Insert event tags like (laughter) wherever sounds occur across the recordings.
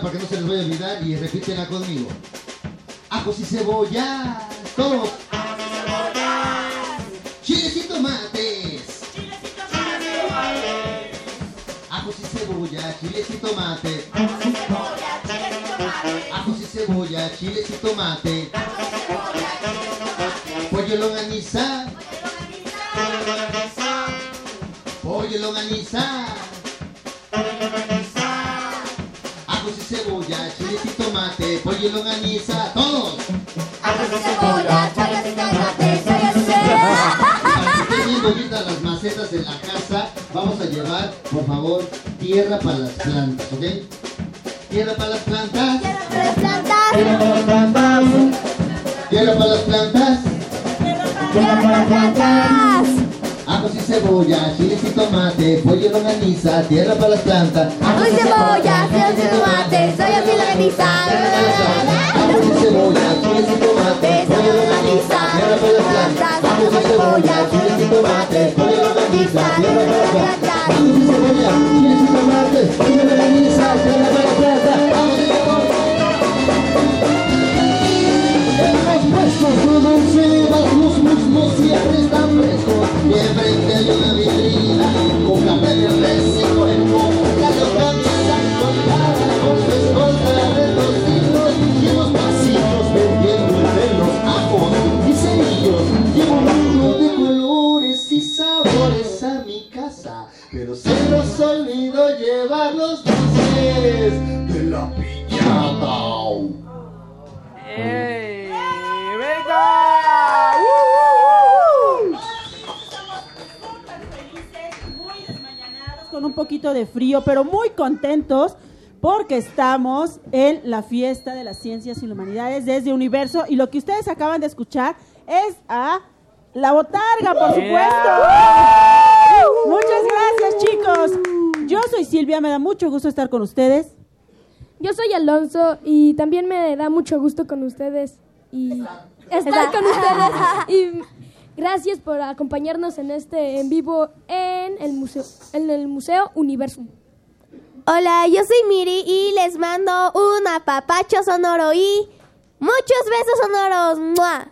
para que no se les vaya a olvidar y repítenla conmigo. Ajos y cebollas. Todos. Chiles y tomates. Ajos y cebolla, chiles y tomate. Ajos y cebolla, chiles y tomate. Pollo cebolla, chiles y tomate. Pollo longaniza. Todos. Ajos y cebolla, chayas y tomates, chayas y cebolla. Para que estén bien bonitas las macetas en la casa, vamos a llevar, por favor, tierra para las plantas, ¿ok? Tierra para las plantas. Para las plantas, Tierra para las plantas. Tierra para las plantas. tierra para las plantas. Y cebolla, chiles y tomate, pollo longaniza, tierra para las plantas. Y cebolla, chayas y chayas y longaniza. Y cebolla, chiles y tomate, pollo longaniza, tierra para las plantas. Y cebolla, chiles y tomate, pollo longaniza, tierra para las plantas. Y cebolla, chiles y tomate, pollo longaniza, tierra para las plantas. Y Y enfrente hay una vitrina con café de res y cuerpo. La colgada poquito de frío, pero muy contentos porque estamos en la fiesta de las ciencias y las humanidades desde Universo y lo que ustedes acaban de escuchar es a La Botarga, por supuesto. Muchas gracias, chicos. Yo soy Silvia, me da mucho gusto estar con ustedes. Yo soy Alonso y también me da mucho gusto con ustedes y estar con ustedes. Y gracias por acompañarnos en este en vivo en el museo, en el museo Universum. Hola, yo soy Miri y les mando un apapacho sonoro y muchos besos sonoros. ¡Mua!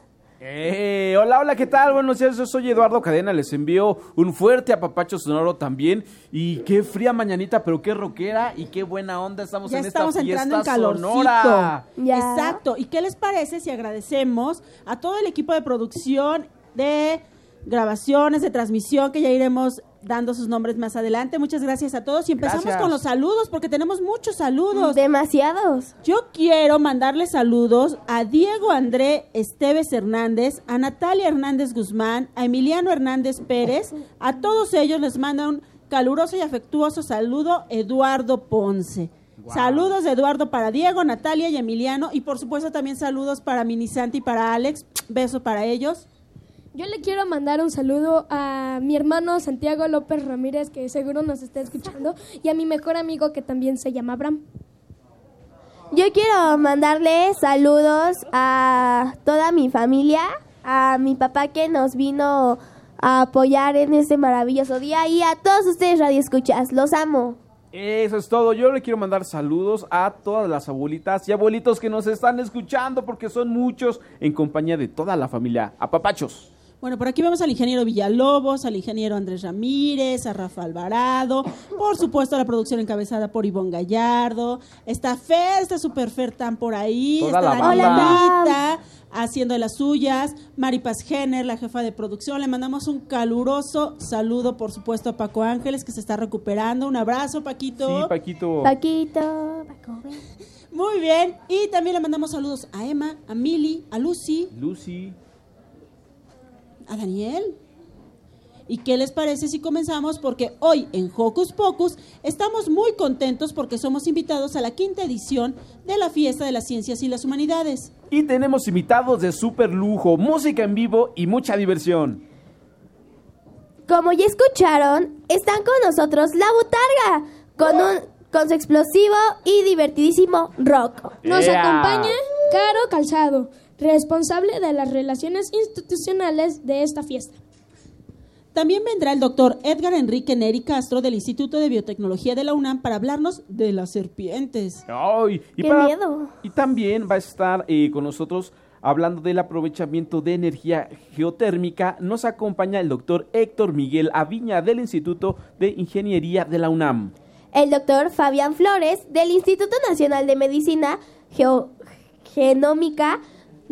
Eh, hola, hola, ¿qué tal? Buenos días, yo soy Eduardo Cadena, les envío un fuerte apapacho sonoro también. Y qué fría mañanita, pero qué rockera y qué buena onda estamos Ya en estamos esta entrando fiesta en calorcito. sonora. Ya. Exacto. ¿Y qué les parece si agradecemos a todo el equipo de producción de grabaciones, de transmisión, que ya iremos dando sus nombres más adelante? Muchas gracias a todos y empezamos Gracias. con los saludos porque tenemos muchos saludos. Demasiados. Yo quiero mandarle saludos a Diego André Esteves Hernández, a Natalia Hernández Guzmán, a Emiliano Hernández Pérez. A todos ellos les manda un caluroso y afectuoso saludo Eduardo Ponce. Saludos de Eduardo para Diego, Natalia y Emiliano. Y por supuesto también saludos para Minisanti y para Alex. Beso para ellos. Yo le quiero mandar un saludo a mi hermano Santiago López Ramírez, que seguro nos está escuchando, y a mi mejor amigo que también se llama Abraham. Yo quiero mandarle saludos a toda mi familia, a mi papá que nos vino a apoyar en este maravilloso día y a todos ustedes radioescuchas. Los amo. Eso es todo. Yo le quiero mandar saludos a todas las abuelitas y abuelitos que nos están escuchando porque son muchos en compañía de toda la familia. Apapachos. Bueno, por aquí vemos al ingeniero Villalobos, al ingeniero Andrés Ramírez, a Rafa Alvarado, por supuesto la producción encabezada por Ivonne Gallardo, está Fer, está Super Fer tan por ahí, Toda está la Danielita haciendo de las suyas, Mari Paz Jenner, la jefa de producción, le mandamos un caluroso saludo, por supuesto, a Paco Ángeles que se está recuperando, un abrazo Paquito. Sí, Paquito. Paquito, Paco, ven. Muy bien, y también le mandamos saludos a Emma, a Mili, a Lucy, Lucy. A Daniel. ¿Y qué les parece si comenzamos? Porque hoy en Hocus Pocus estamos muy contentos porque somos invitados a la quinta edición de la Fiesta de las Ciencias y las Humanidades. Y tenemos invitados de super lujo, música en vivo y mucha diversión. Como ya escucharon, están con nosotros la botarga, con, un, con su explosivo y divertidísimo rock. Nos acompaña Caro Calzado, responsable de las relaciones institucionales de esta fiesta. También vendrá el doctor Edgar Enrique Neri Castro del Instituto de Biotecnología de la UNAM para hablarnos de las serpientes. Ay, y ¡Qué miedo! Y también va a estar eh, con nosotros hablando del aprovechamiento de energía geotérmica. Nos acompaña el doctor Héctor Miguel Aviña del Instituto de Ingeniería de la UNAM. El doctor Fabián Flores del Instituto Nacional de Medicina Geo- Genómica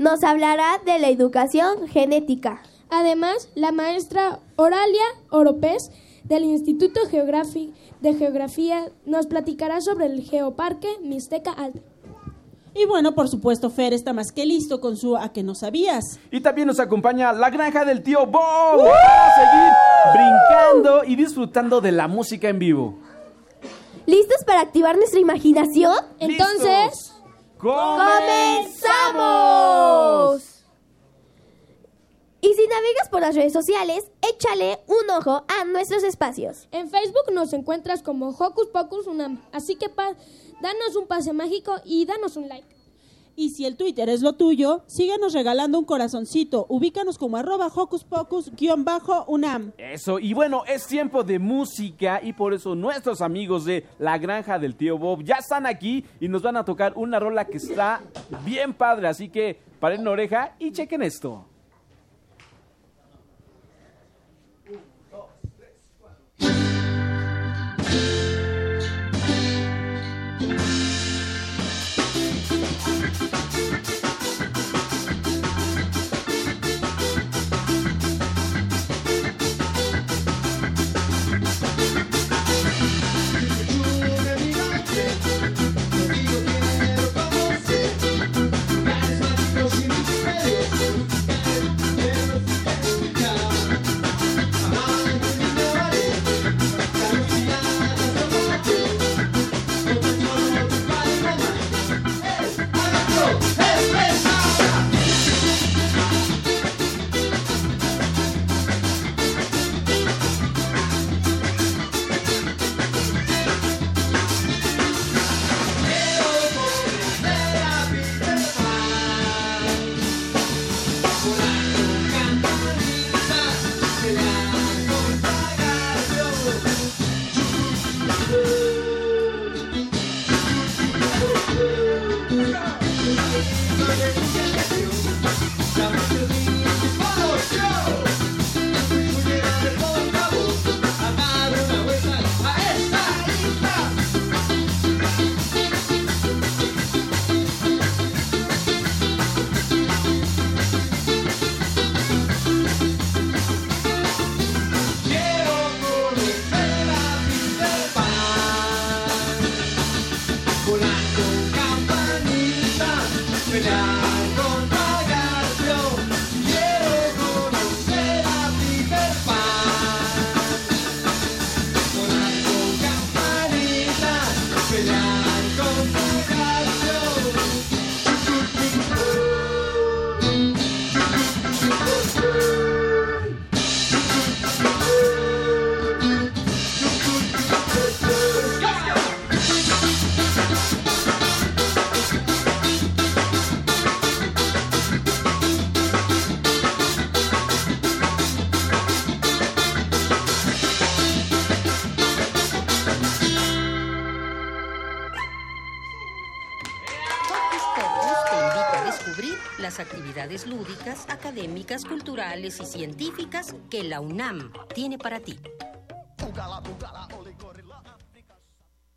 nos hablará de la educación genética. Además, la maestra Oralia Oropés del Instituto Geografi- de Geografía nos platicará sobre el Geoparque Mixteca Alta. Y bueno, por supuesto, Fer está más que listo con su A que no sabías. Y también nos acompaña la granja del tío Bob para seguir brincando y disfrutando de la música en vivo. ¿Listos para activar nuestra imaginación? Entonces. ¡Comenzamos! Y si navegas por las redes sociales, échale un ojo a nuestros espacios. en Facebook nos encuentras como Hocus Pocus Unam, así que danos un pase mágico y danos un like. Y si el Twitter es lo tuyo, síguenos regalando un corazoncito. Ubícanos como arroba hocus pocus-unam. Eso, y bueno, es tiempo de música y por eso nuestros amigos de La Granja del Tío Bob ya están aquí y nos van a tocar una rola que está bien padre, así que paren oreja y chequen esto. Académicas, culturales y científicas que la UNAM tiene para ti.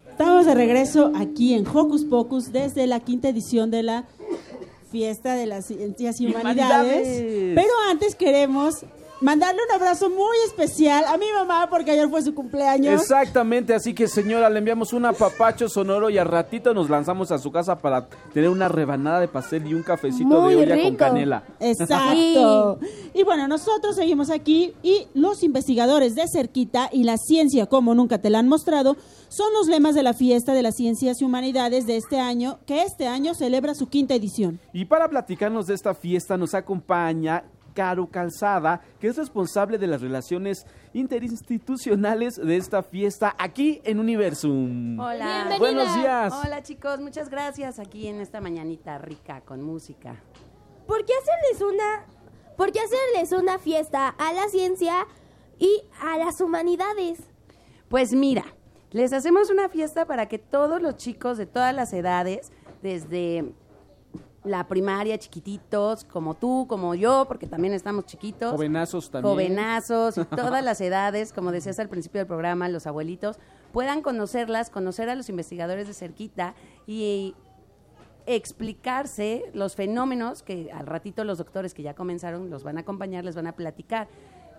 Estamos de regreso aquí en Hocus Pocus desde la quinta edición de la Fiesta de las Ciencias y Humanidades. Humanidades. Pero antes queremos mandarle un abrazo muy especial a mi mamá porque ayer fue su cumpleaños. Exactamente, así que señora, le enviamos un apapacho sonoro y al ratito nos lanzamos a su casa para tener una rebanada de pastel y un cafecito Muy de olla con canela. Exacto. Y bueno, nosotros seguimos aquí y los investigadores de cerquita y la ciencia como nunca te la han mostrado son los lemas de la fiesta de las ciencias y humanidades de este año, que este año celebra su quinta edición. Y para platicarnos de esta fiesta nos acompaña Caro Calzada, que es responsable de las relaciones interinstitucionales de esta fiesta aquí en Universum. Hola. Bienvenida. Buenos días. Hola chicos, muchas gracias aquí en esta mañanita rica con música. ¿Por qué hacerles una, por qué hacerles una fiesta a la ciencia y a las humanidades? Pues mira, les hacemos una fiesta para que todos los chicos de todas las edades, desde la primaria, chiquititos, como tú, como yo, porque también estamos chiquitos. Jovenazos también. Jovenazos y (laughs) todas las edades, como decías al principio del programa, los abuelitos, puedan conocerlas, conocer a los investigadores de cerquita y explicarse los fenómenos que al ratito los doctores que ya comenzaron los van a acompañar, les van a platicar.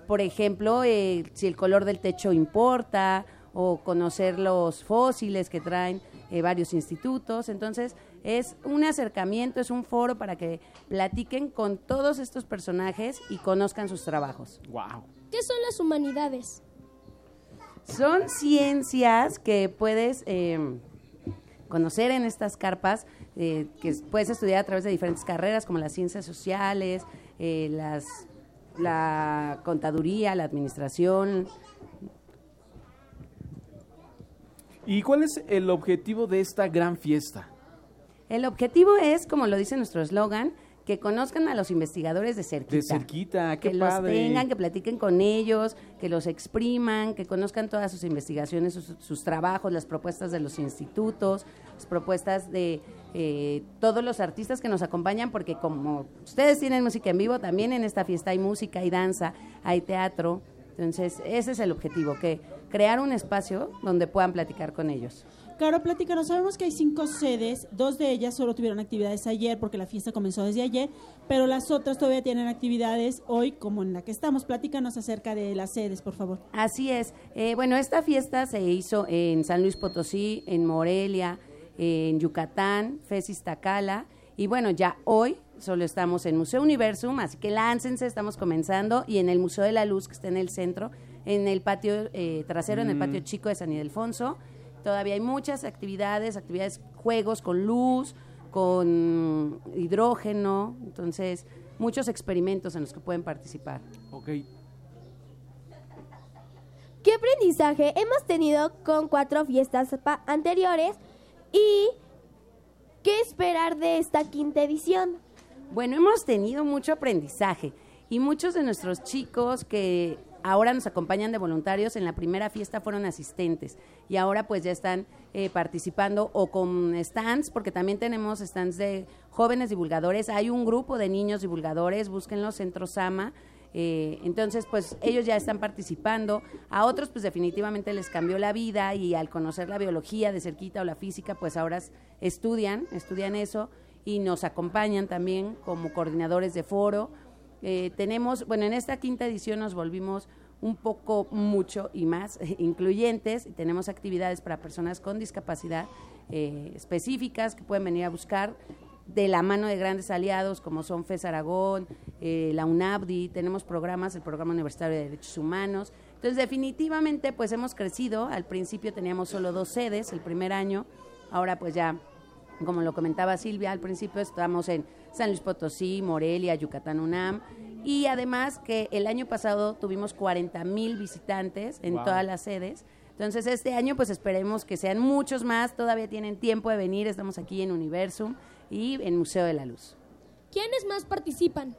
Por ejemplo, eh, si el color del techo importa o conocer los fósiles que traen eh, varios institutos. Entonces, es un acercamiento, es un foro para que platiquen con todos estos personajes y conozcan sus trabajos. Wow. ¿Qué son las humanidades? Son ciencias que puedes eh, conocer en estas carpas, eh, que puedes estudiar a través de diferentes carreras como las ciencias sociales, eh, las, la contaduría, la administración. ¿Y cuál es el objetivo de esta gran fiesta? El objetivo es, como lo dice nuestro eslogan, que conozcan a los investigadores de cerquita. De cerquita, qué que padre. los tengan, que platiquen con ellos, que los expriman, que conozcan todas sus investigaciones, sus, sus trabajos, las propuestas de los institutos, las propuestas de eh, todos los artistas que nos acompañan, porque como ustedes tienen música en vivo, también en esta fiesta hay música, hay danza, hay teatro. Entonces, ese es el objetivo, que crear un espacio donde puedan platicar con ellos. Claro, platícanos, sabemos que hay cinco sedes, dos de ellas solo tuvieron actividades ayer porque la fiesta comenzó desde ayer, pero las otras todavía tienen actividades hoy como en la que estamos. Platícanos acerca de las sedes, por favor. Así es. Eh, bueno, esta fiesta se hizo en San Luis Potosí, en Morelia, en Yucatán, Fesis Tacala. Y bueno, ya hoy solo estamos en Museo Universum, así que láncense, estamos comenzando. Y en el Museo de la Luz, que está en el centro, en el patio eh, trasero, en el patio chico de San Ildefonso. Todavía hay muchas actividades, actividades, juegos con luz, con hidrógeno. Entonces, muchos experimentos en los que pueden participar. Ok. ¿Qué aprendizaje hemos tenido con cuatro fiestas anteriores y qué esperar de esta quinta edición? Bueno, hemos tenido mucho aprendizaje y muchos de nuestros chicos que ahora nos acompañan de voluntarios. En la primera fiesta fueron asistentes y ahora pues ya están eh, participando o con stands, porque también tenemos stands de jóvenes divulgadores. Hay un grupo de niños divulgadores, búsquenlo, Centro Sama. Eh, entonces, pues ellos ya están participando. A otros, pues definitivamente les cambió la vida y al conocer la biología de cerquita o la física, pues ahora estudian, estudian eso y nos acompañan también como coordinadores de foro. Eh, tenemos, bueno, en esta quinta edición nos volvimos un poco mucho y más incluyentes y tenemos actividades para personas con discapacidad eh, específicas que pueden venir a buscar de la mano de grandes aliados como son FES Aragón, eh, la UNABDI, tenemos programas, el Programa Universitario de Derechos Humanos. Entonces, definitivamente, pues hemos crecido. Al principio teníamos solo dos sedes el primer año, ahora pues ya, como lo comentaba Silvia, al principio estamos en San Luis Potosí, Morelia, Yucatán, UNAM. Y además que el año pasado tuvimos 40 mil visitantes en Wow. todas las sedes. Entonces este año pues esperemos que sean muchos más, todavía tienen tiempo de venir, estamos aquí en Universum y en Museo de la Luz. ¿Quiénes más participan?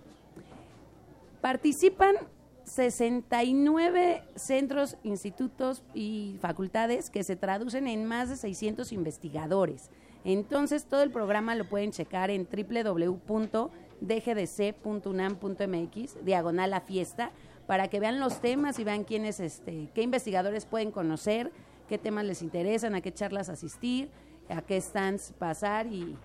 Participan 69 centros, institutos y facultades que se traducen en más de 600 investigadores. Entonces todo el programa lo pueden checar en www.dgdc.unam.mx, diagonal a fiesta, para que vean los temas y vean quiénes, este, qué investigadores pueden conocer, qué temas les interesan, a qué charlas asistir, a qué stands pasar y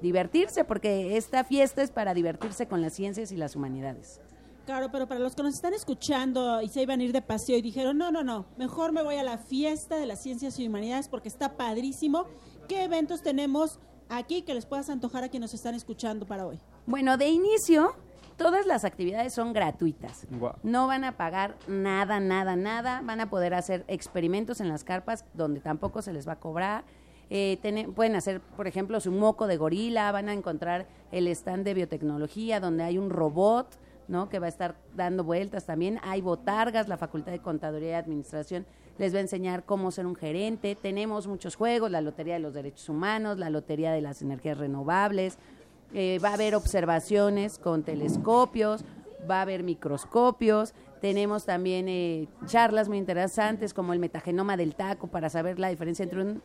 divertirse, porque esta fiesta es para divertirse con las ciencias y las humanidades. Claro, pero para los que nos están escuchando y se iban a ir de paseo y dijeron, no, no, no, mejor me voy a la fiesta de las ciencias y humanidades porque está padrísimo. ¿Qué eventos tenemos aquí que les puedas antojar a quienes nos están escuchando para hoy? Bueno, de inicio, todas las actividades son gratuitas. Guau. No van a pagar nada, nada, nada. Van a poder hacer experimentos en las carpas donde tampoco se les va a cobrar. Eh, pueden hacer, por ejemplo, su moco de gorila. Van a encontrar el stand de biotecnología donde hay un robot. ¿no? que va a estar dando vueltas también. Hay botargas, la Facultad de Contaduría y Administración les va a enseñar cómo ser un gerente. Tenemos muchos juegos, la Lotería de los Derechos Humanos, la Lotería de las Energías Renovables, eh, va a haber observaciones con telescopios, va a haber microscopios, tenemos también eh, charlas muy interesantes como el metagenoma del taco para saber la diferencia entre un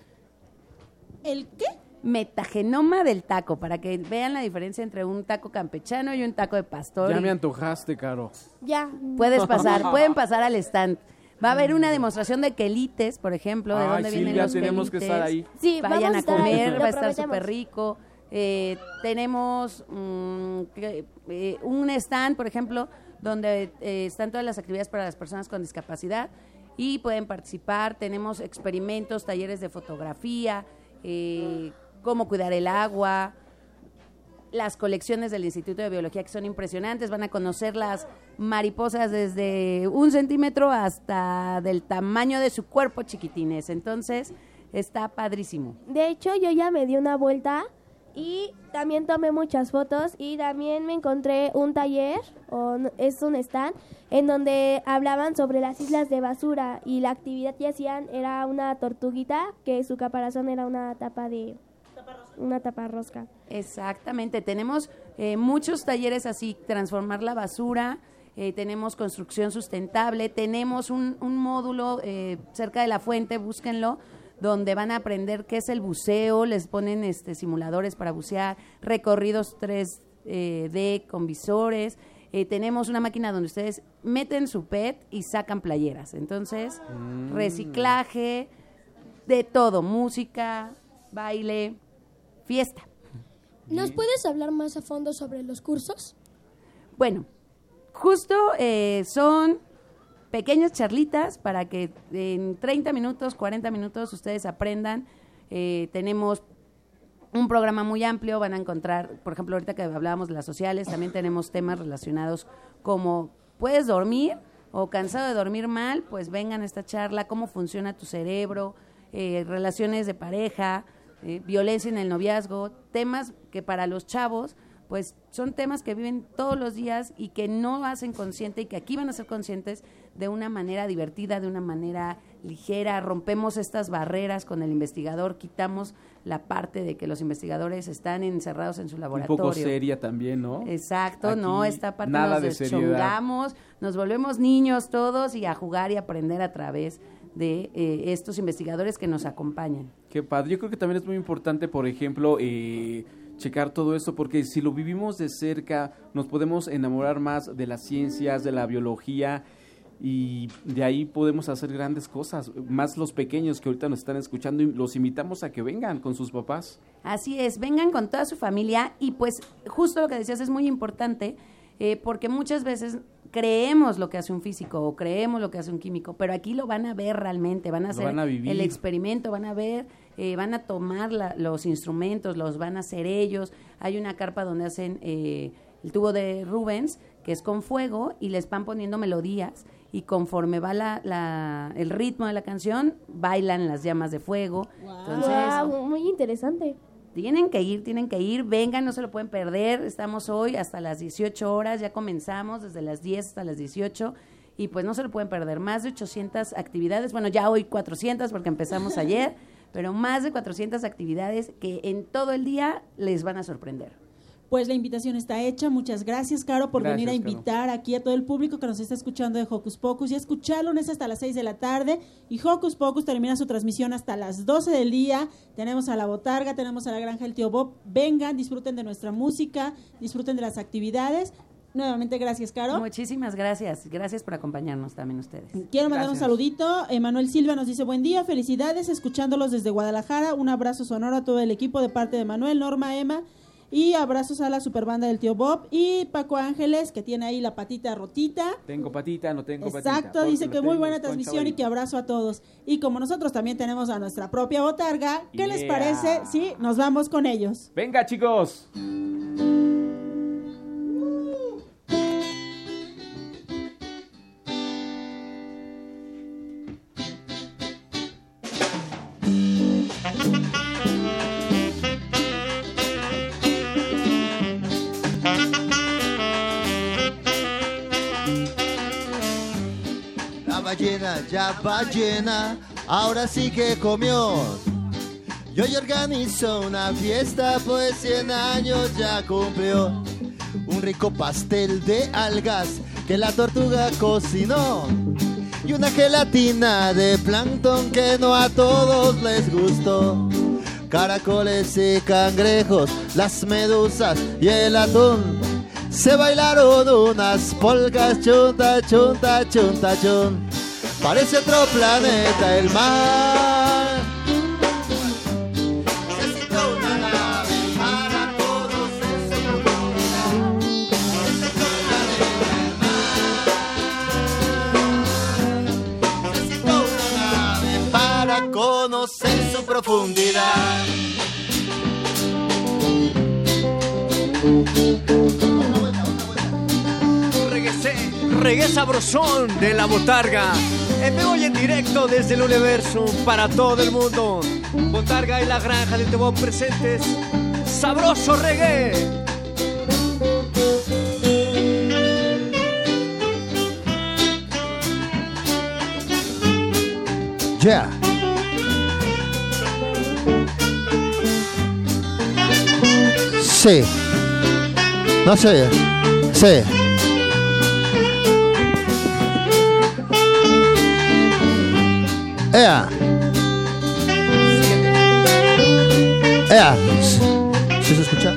¿El qué? metagenoma del taco, para que vean la diferencia entre un taco campechano y un taco de pastor. Ya me antojaste, Caro. Ya. Puedes pasar, (laughs) pueden pasar al stand. Va a haber una demostración de quelites, por ejemplo, de Ay, dónde vienen Silvia, los tenemos que quelites. estar ahí. Sí, Vayan vamos a a estar ahí, comer, lo va a estar prometemos. súper rico. Eh, tenemos mm, que- eh, un stand, por ejemplo, donde eh, están todas las actividades para las personas con discapacidad y pueden participar. Tenemos experimentos, talleres de fotografía, eh, cómo cuidar el agua, las colecciones del Instituto de Biología que son impresionantes. Van a conocer las mariposas desde un centímetro hasta del tamaño de su cuerpo chiquitines. Entonces, está padrísimo. De hecho, yo ya me di una vuelta y también tomé muchas fotos y también me encontré un taller, o es un stand, en donde hablaban sobre las islas de basura y la actividad que hacían era una tortuguita que su caparazón era una tapa de... Una tapa rosca. Exactamente, tenemos eh, muchos talleres así, transformar la basura, eh, tenemos construcción sustentable, tenemos un, un módulo eh, cerca de la fuente, búsquenlo, donde van a aprender qué es el buceo, les ponen este, simuladores para bucear, recorridos 3D con visores, eh, tenemos una máquina donde ustedes meten su PET y sacan playeras, entonces reciclaje, de todo, música, baile, fiesta. ¿Nos puedes hablar más a fondo sobre los cursos? Bueno, justo eh, son pequeñas charlitas para que en 30 minutos, 40 minutos ustedes aprendan. Eh, tenemos un programa muy amplio, van a encontrar, por ejemplo, ahorita que hablábamos de las sociales, también tenemos temas relacionados como puedes dormir o cansado de dormir mal, pues vengan a esta charla, cómo funciona tu cerebro, eh, relaciones de pareja, eh, violencia en el noviazgo, temas que para los chavos pues son temas que viven todos los días y que no hacen consciente y que aquí van a ser conscientes de una manera divertida, de una manera ligera, rompemos estas barreras con el investigador, quitamos la parte de que los investigadores están encerrados en su Un laboratorio. poco seria también, ¿no? Exacto, Aquí, no, esta parte nada nos de seriedad. deschongamos, nos volvemos niños todos y a jugar y aprender a través de eh, estos investigadores que nos acompañan. Qué padre. Yo creo que también es muy importante, por ejemplo, eh, checar todo esto, porque si lo vivimos de cerca, nos podemos enamorar más de las ciencias, de la biología, y de ahí podemos hacer grandes cosas. Más los pequeños que ahorita nos están escuchando, y los invitamos a que vengan con sus papás. Así es, vengan con toda su familia y pues justo lo que decías es muy importante eh, porque muchas veces creemos lo que hace un físico o creemos lo que hace un químico, pero aquí lo van a ver realmente, van a Lo hacer van a vivir. el experimento, van a ver, eh, van a tomar la- los instrumentos, los van a hacer ellos. Hay una carpa donde hacen eh, el tubo de Rubens, que es con fuego, y les van poniendo melodías y conforme va la, la- el ritmo de la canción, bailan las llamas de fuego. Entonces, Guau, muy interesante. Tienen que ir, tienen que ir, vengan, no se lo pueden perder. Estamos hoy hasta las 18 horas, ya comenzamos desde las 10 hasta las 18 y pues no se lo pueden perder. Más de 800 actividades, bueno, ya hoy 400 porque empezamos (laughs) ayer, pero más de 400 actividades que en todo el día les van a sorprender. Pues la invitación está hecha. Muchas gracias, Caro, por Gracias, venir a Caro. invitar aquí a todo el público que nos está escuchando de Hocus Pocus. Y escucharlo es hasta las 6 de la tarde. Y Hocus Pocus termina su transmisión hasta las 12 del día. Tenemos a la Botarga, tenemos a la Granja del Tío Bob. Vengan, disfruten de nuestra música, disfruten de las actividades. Nuevamente, gracias, Caro. Muchísimas gracias, gracias por acompañarnos también ustedes. Quiero mandar un saludito. Emanuel Silva nos dice buen día, felicidades, escuchándolos desde Guadalajara. Un abrazo sonoro a todo el equipo de parte de Manuel, Norma, Emma. Y abrazos a la superbanda del tío Bob. Y Paco Ángeles, que tiene ahí la patita rotita. Tengo patita, no tengo patita. Exacto, dice que muy buena transmisión y que abrazo a todos. Y como nosotros también tenemos a nuestra propia botarga, ¿qué les parece si nos vamos con ellos? Venga, chicos. Ya va llena, ahora sí que comió. Y hoy organizó una fiesta, pues 100 años ya cumplió. Un rico pastel de algas que la tortuga cocinó. Y una gelatina de plancton que no a todos les gustó. Caracoles y cangrejos, las medusas y el atún. Se bailaron unas polcas, chunta, chunta, chunta, chun. Parece otro planeta el mar. Necesito una nave para conocer su profundidad. Mar. Necesito una nave para conocer su profundidad. Reguesé, reggae sabrosón de la botarga. En vivo y en directo desde el universo para todo el mundo. Botarga y la granja del Tebón presentes. Sabroso reggae. Yeah. Sí. No sé. Sí. Ea. Ea. ¿Sí se escucha?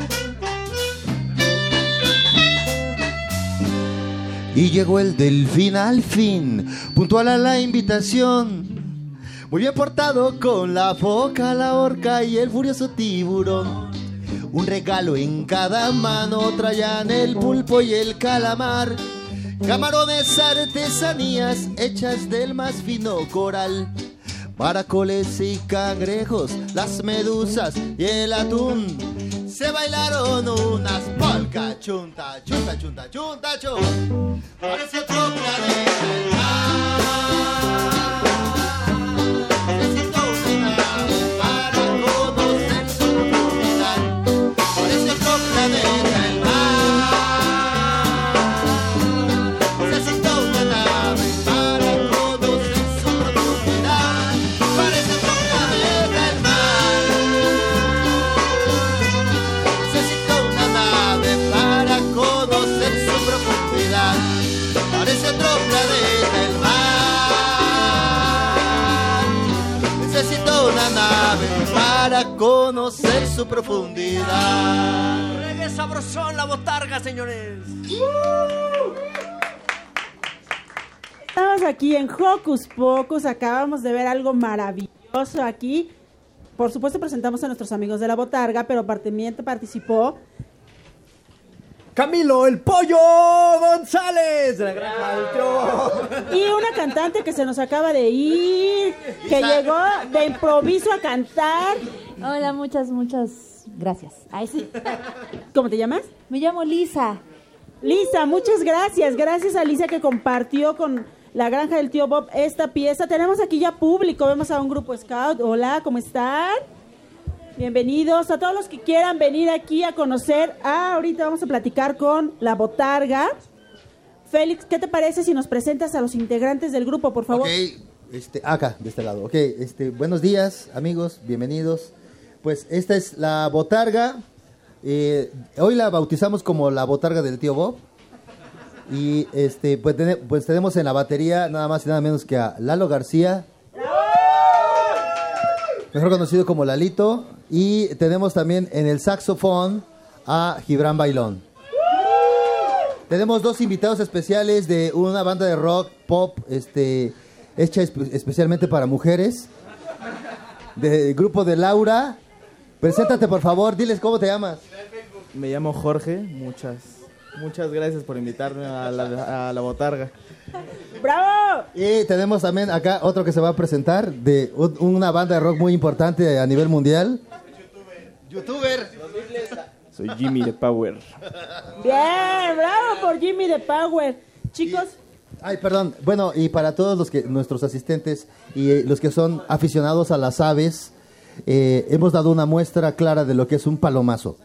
Y llegó el delfín al fin, puntual a la invitación. Muy bien portado con la foca, la orca y el furioso tiburón. Un regalo en cada mano traían el pulpo y el calamar. Camarones, artesanías hechas del más fino coral. Paracoles y cangrejos, las medusas y el atún. Se bailaron unas polcas, chunta, chunta, chunta, chunta, chun. Parece su profundidad. Reggae sabrosón, la botarga, señores. Estamos aquí en Hocus Pocus, acabamos de ver algo maravilloso aquí. Por supuesto presentamos a nuestros amigos de la Botarga, pero también participó Camilo, el pollo González de la granja del tío. y una cantante que se nos acaba de ir, que llegó de improviso a cantar. Hola, muchas, muchas gracias. Ay, sí. (laughs) ¿Cómo te llamas? Me llamo Lisa. Lisa, muchas gracias. Gracias a Lisa que compartió con la granja del tío Bob esta pieza. Tenemos aquí ya público, vemos a un grupo scout. Hola, ¿cómo están? Bienvenidos a todos los que quieran venir aquí a conocer. Ah, ahorita vamos a platicar con la botarga. Félix, ¿qué te parece si nos presentas a los integrantes del grupo, por favor? Ok, este, acá, de este lado. Ok, este, buenos días, amigos, bienvenidos. Pues esta es la botarga. Eh, hoy la bautizamos como la botarga del tío Bob. Y este, pues, pues tenemos en la batería nada más y nada menos que a Lalo García. Mejor conocido como Lalito. Y tenemos también en el saxofón a Gibran Bailón. Tenemos dos invitados especiales de una banda de rock pop este, hecha espe- especialmente para mujeres. Del grupo de Laura. Preséntate por favor, diles cómo te llamas. Me llamo Jorge, muchas, muchas gracias por invitarme a la, a la botarga. ¡Bravo! Y tenemos también acá otro que se va a presentar de un- una banda de rock muy importante a nivel mundial. Youtuber. Soy Jimmy de Power. Bien, bravo por Jimmy de Power. Chicos, Ay, perdón. Bueno, y para todos los que nuestros asistentes y eh, los que son aficionados a las aves, eh, hemos dado una muestra clara de lo que es un palomazo.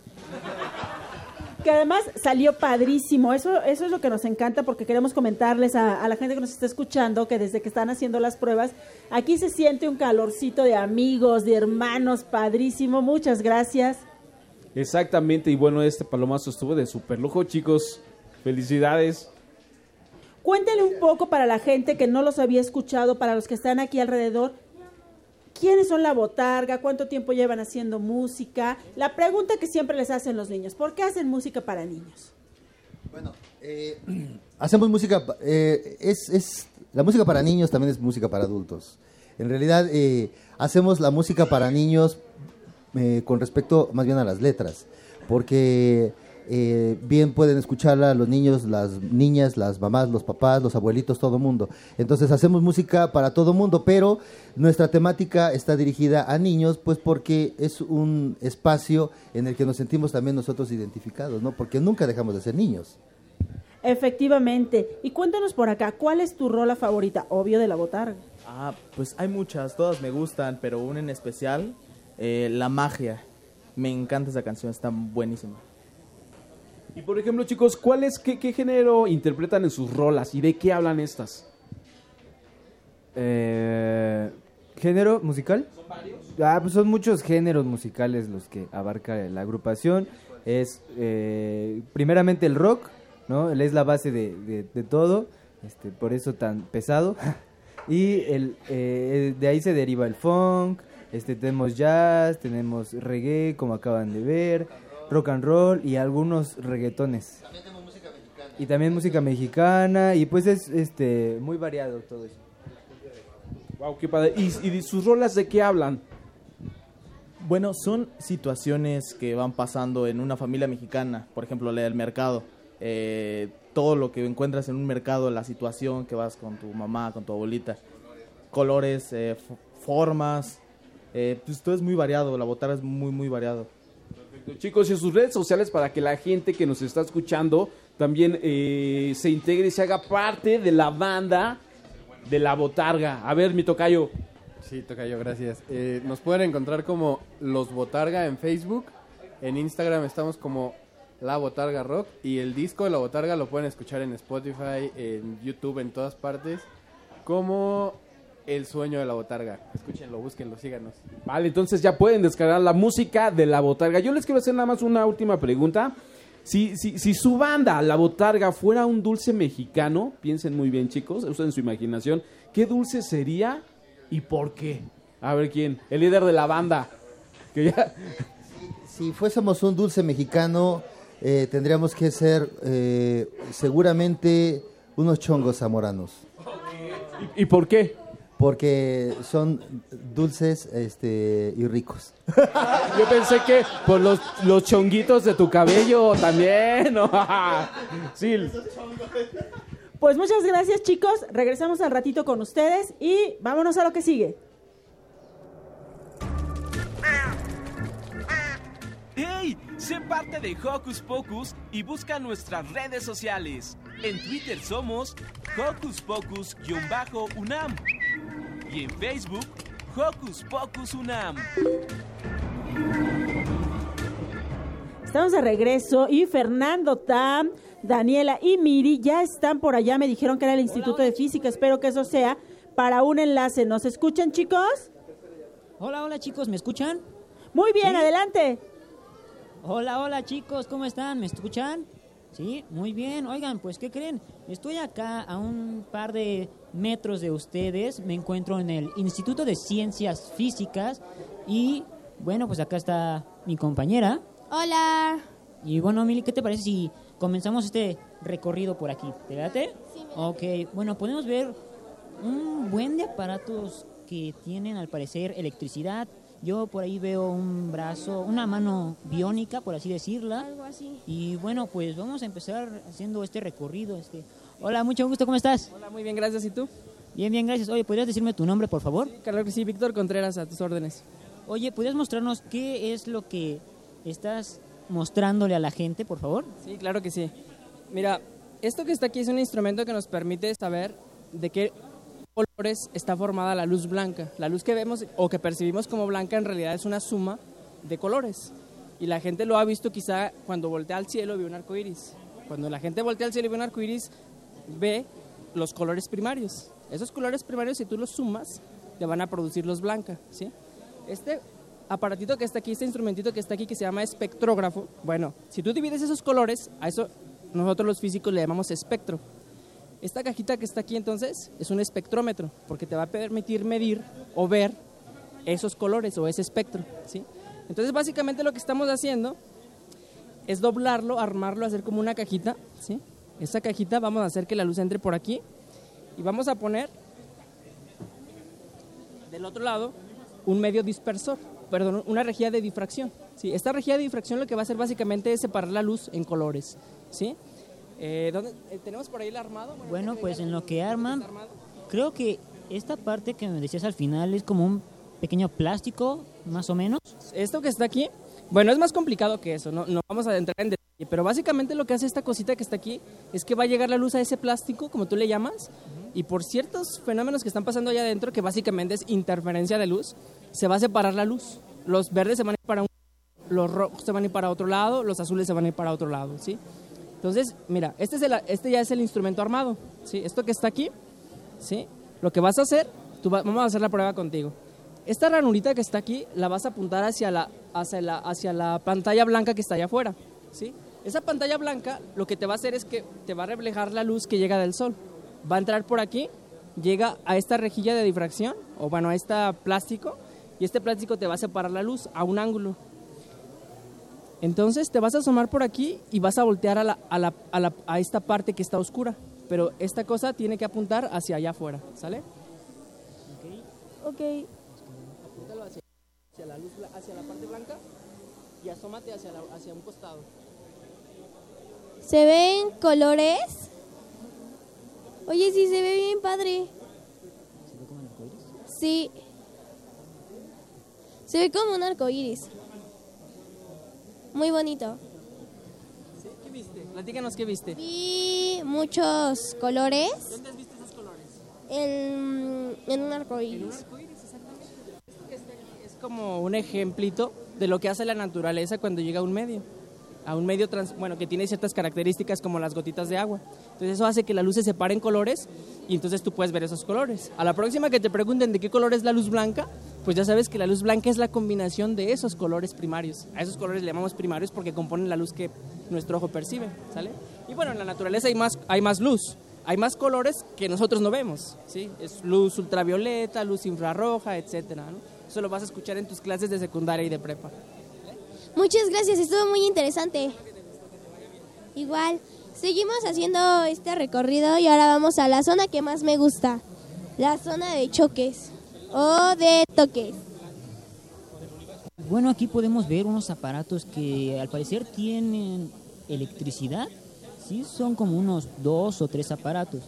que además salió padrísimo. Eso, eso es lo que nos encanta porque queremos comentarles a, a la gente que nos está escuchando que desde que están haciendo las pruebas, aquí se siente un calorcito de amigos, de hermanos, padrísimo. Muchas gracias. Exactamente, y bueno, este palomazo estuvo de super lujo, chicos. Felicidades. Cuéntenle un poco para la gente que no los había escuchado, para los que están aquí alrededor. ¿Quiénes son la botarga? ¿Cuánto tiempo llevan haciendo música? La pregunta que siempre les hacen los niños, ¿por qué hacen música para niños? (clears throat) Hacemos música, eh, es, es, la música para niños también es música para adultos. En realidad eh, hacemos la música para niños eh, con respecto más bien a las letras, porque eh, bien pueden escucharla los niños, las niñas, las mamás, los papás, los abuelitos, todo mundo. Entonces hacemos música para todo mundo, pero nuestra temática está dirigida a niños, pues porque es un espacio en el que nos sentimos también nosotros identificados, ¿no? Porque nunca dejamos de ser niños. Efectivamente. Y cuéntanos por acá, ¿cuál es tu rola favorita? Obvio de la botarga. Ah, pues hay muchas, todas me gustan, pero una en especial, eh, La Magia. Me encanta esa canción, está buenísima. Y por ejemplo, chicos, ¿cuál es, qué, qué género interpretan en sus rolas y de qué hablan estas? Eh, ¿Género musical? Ah, pues son muchos géneros musicales los que abarca la agrupación. Es eh, primeramente el rock, ¿no? Él es la base de, de- de todo, este, por eso tan pesado. (laughs) y el, eh, de ahí se deriva el funk, este, tenemos jazz, tenemos reggae, como acaban de ver, rock and roll y algunos reggaetones. Y también música mexicana y pues es este muy variado todo eso. Wow, qué padre. ¿Y, sus rolas de qué hablan? Bueno, son situaciones que van pasando en una familia mexicana, por ejemplo, la del mercado. Eh, todo lo que encuentras en un mercado, la situación que vas con tu mamá, con tu abuelita, colores, eh, formas, eh, pues todo es muy variado, la botarga es muy, muy variado. Chicos, y sus redes sociales para que la gente que nos está escuchando también eh, se integre y se haga parte de la banda de la botarga. A ver, mi tocayo. Sí, Tocayo, gracias. Eh, nos pueden encontrar como Los Botarga en Facebook. En Instagram estamos como La Botarga Rock. Y el disco de La Botarga lo pueden escuchar en Spotify, en YouTube, en todas partes. Como El Sueño de la Botarga. Escúchenlo, búsquenlo, síganos. Vale, entonces ya pueden descargar la música de la botarga. Yo les quiero hacer nada más una última pregunta. Si, si, si su banda, la botarga, fuera un dulce mexicano, piensen muy bien, chicos, usen su imaginación, ¿qué dulce sería y por qué? A ver quién, el líder de la banda. Que ya... Si fuésemos un dulce mexicano, eh, tendríamos que ser eh, seguramente unos chongos zamoranos. ¿Y, y por qué? Porque son dulces este, y ricos. (laughs) Yo pensé que por los, los chonguitos de tu cabello también. ¿no? (laughs) Sí. Pues muchas gracias, chicos. Regresamos al ratito con ustedes y vámonos a lo que sigue. ¡Hey! Sé parte de Hocus Pocus y busca nuestras redes sociales. En Twitter somos Hocus Pocus-UNAM y en Facebook Hocus Pocus UNAM. Estamos de regreso y Fernando Tam, Daniela y Miri ya están por allá. Me dijeron que era el Instituto de Física. Espero que eso sea para un enlace. ¿Nos escuchan, chicos? Hola, hola chicos, ¿me escuchan? Muy bien, ¿Sí? adelante. Hola, hola chicos, ¿cómo están? ¿Me escuchan? Sí, muy bien. Oigan, pues ¿qué creen? Estoy acá a un par de metros de ustedes. Me encuentro en el Instituto de Ciencias Físicas y bueno, pues acá está mi compañera. Hola. Y bueno, Mili, ¿qué te parece si comenzamos este recorrido por aquí? ¿Te late? Sí. Ok, bueno, podemos ver un buen de aparatos que tienen al parecer electricidad. Yo por ahí veo un brazo, una mano biónica, por así decirla. Algo así. Y bueno, pues vamos a empezar haciendo este recorrido. Este. Hola, mucho gusto, ¿cómo estás? Hola, muy bien, gracias. ¿Y tú? Bien, bien, gracias. Oye, ¿podrías decirme tu nombre, por favor? Claro que sí, Víctor Contreras, a tus órdenes. Oye, ¿podrías mostrarnos qué es lo que estás mostrándole a la gente, por favor? Sí, claro que sí. Mira, esto que está aquí es un instrumento que nos permite saber de qué colores está formada la luz blanca. La luz que vemos o que percibimos como blanca en realidad es una suma de colores. Y la gente lo ha visto quizá cuando voltea al cielo y ve un arco iris. Cuando la gente voltea al cielo y ve un arco iris, ve los colores primarios. Esos colores primarios, si tú los sumas, te van a producir luz blanca. ¿sí? Este aparatito que está aquí, este instrumentito que está aquí, que se llama espectrógrafo, bueno, si tú divides esos colores, a eso nosotros los físicos le llamamos espectro. Esta cajita que está aquí entonces es un espectrómetro, porque te va a permitir medir o ver esos colores o ese espectro. ¿sí? Entonces básicamente lo que estamos haciendo es doblarlo, armarlo, hacer como una cajita. ¿sí? Esa cajita vamos a hacer que la luz entre por aquí y vamos a poner del otro lado un medio dispersor, perdón, una rejilla de difracción. ¿sí? Esta rejilla de difracción lo que va a hacer básicamente es separar la luz en colores. ¿sí? Eh, ¿dónde- eh, ¿Tenemos por ahí el armado? Bueno, pues en lo que arman, creo que esta parte que me decías al final es como un pequeño plástico, más o menos. Esto que está aquí, bueno, es más complicado que eso, no, no vamos a entrar en detalle, pero básicamente lo que hace esta cosita que está aquí es que va a llegar la luz a ese plástico, como tú le llamas, y por ciertos fenómenos que están pasando allá adentro, que básicamente es interferencia de luz, se va a separar la luz. Los verdes se van a ir para un los rojos se van a ir para otro lado, los azules se van a ir para otro lado, ¿sí? Entonces, mira, este, es el- este ya es el instrumento armado, ¿sí? Esto que está aquí, ¿sí? Lo que vas a hacer, tú va- vamos a hacer la prueba contigo. Esta ranurita que está aquí la vas a apuntar hacia la, hacia la, hacia la pantalla blanca que está allá afuera, ¿sí? Esa pantalla blanca lo que te va a hacer es que te va a reflejar la luz que llega del sol. Va a entrar por aquí, llega a esta rejilla de difracción, o bueno, a este plástico, y este plástico te va a separar la luz a un ángulo. Entonces te vas a asomar por aquí y vas a voltear a, la- a, la- a la- a esta parte que está oscura. Pero esta cosa tiene que apuntar hacia allá afuera, ¿sale? Ok. Apúntalo hacia, hacia la luz, hacia la parte blanca y asómate hacia, la- hacia un costado. ¿Se ven colores? Oye, sí, se ve bien padre. Sí. Se ve como un arco iris. Muy bonito. ¿Sí? ¿Qué viste? Platícanos qué viste. Vi muchos colores ¿Dónde has visto esos colores? en, en un arco En un iris. arco iris, exactamente. Esto que está aquí es como un ejemplito de lo que hace la naturaleza cuando llega a un medio. A un medio trans- bueno, que tiene ciertas características como las gotitas de agua. Entonces eso hace que la luz se separe en colores y entonces tú puedes ver esos colores. A la próxima que te pregunten de qué color es la luz blanca, pues ya sabes que la luz blanca es la combinación de esos colores primarios. A esos colores le llamamos primarios porque componen la luz que nuestro ojo percibe, ¿sale? Y bueno, en la naturaleza hay más, hay más luz. Hay más colores que nosotros no vemos, ¿sí? Es luz ultravioleta, luz infrarroja, etcétera, ¿no? eso lo vas a escuchar en tus clases de secundaria y de prepa. Muchas gracias, estuvo muy interesante. Igual, seguimos haciendo este recorrido y ahora vamos a la zona que más me gusta, la zona de choques o de toques. Bueno, aquí podemos ver unos aparatos que al parecer tienen electricidad. Sí, son como unos dos o tres aparatos.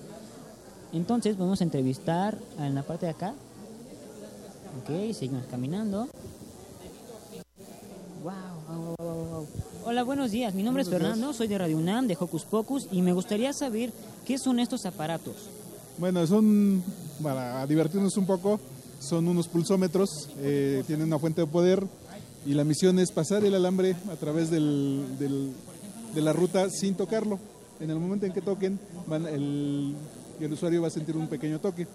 Entonces vamos a entrevistar en la parte de acá. Ok, seguimos caminando. Wow, wow, wow, wow. Hola, buenos días. Mi nombre es. Fernando, soy de Radio UNAM, de Hocus Pocus, y me gustaría saber qué son estos aparatos. Bueno, son, para divertirnos un poco, son unos pulsómetros, eh, tienen una fuente de poder y la misión es pasar el alambre a través del, del- de la ruta sin tocarlo. En el momento en que toquen, van, el, el usuario va a sentir un pequeño toque.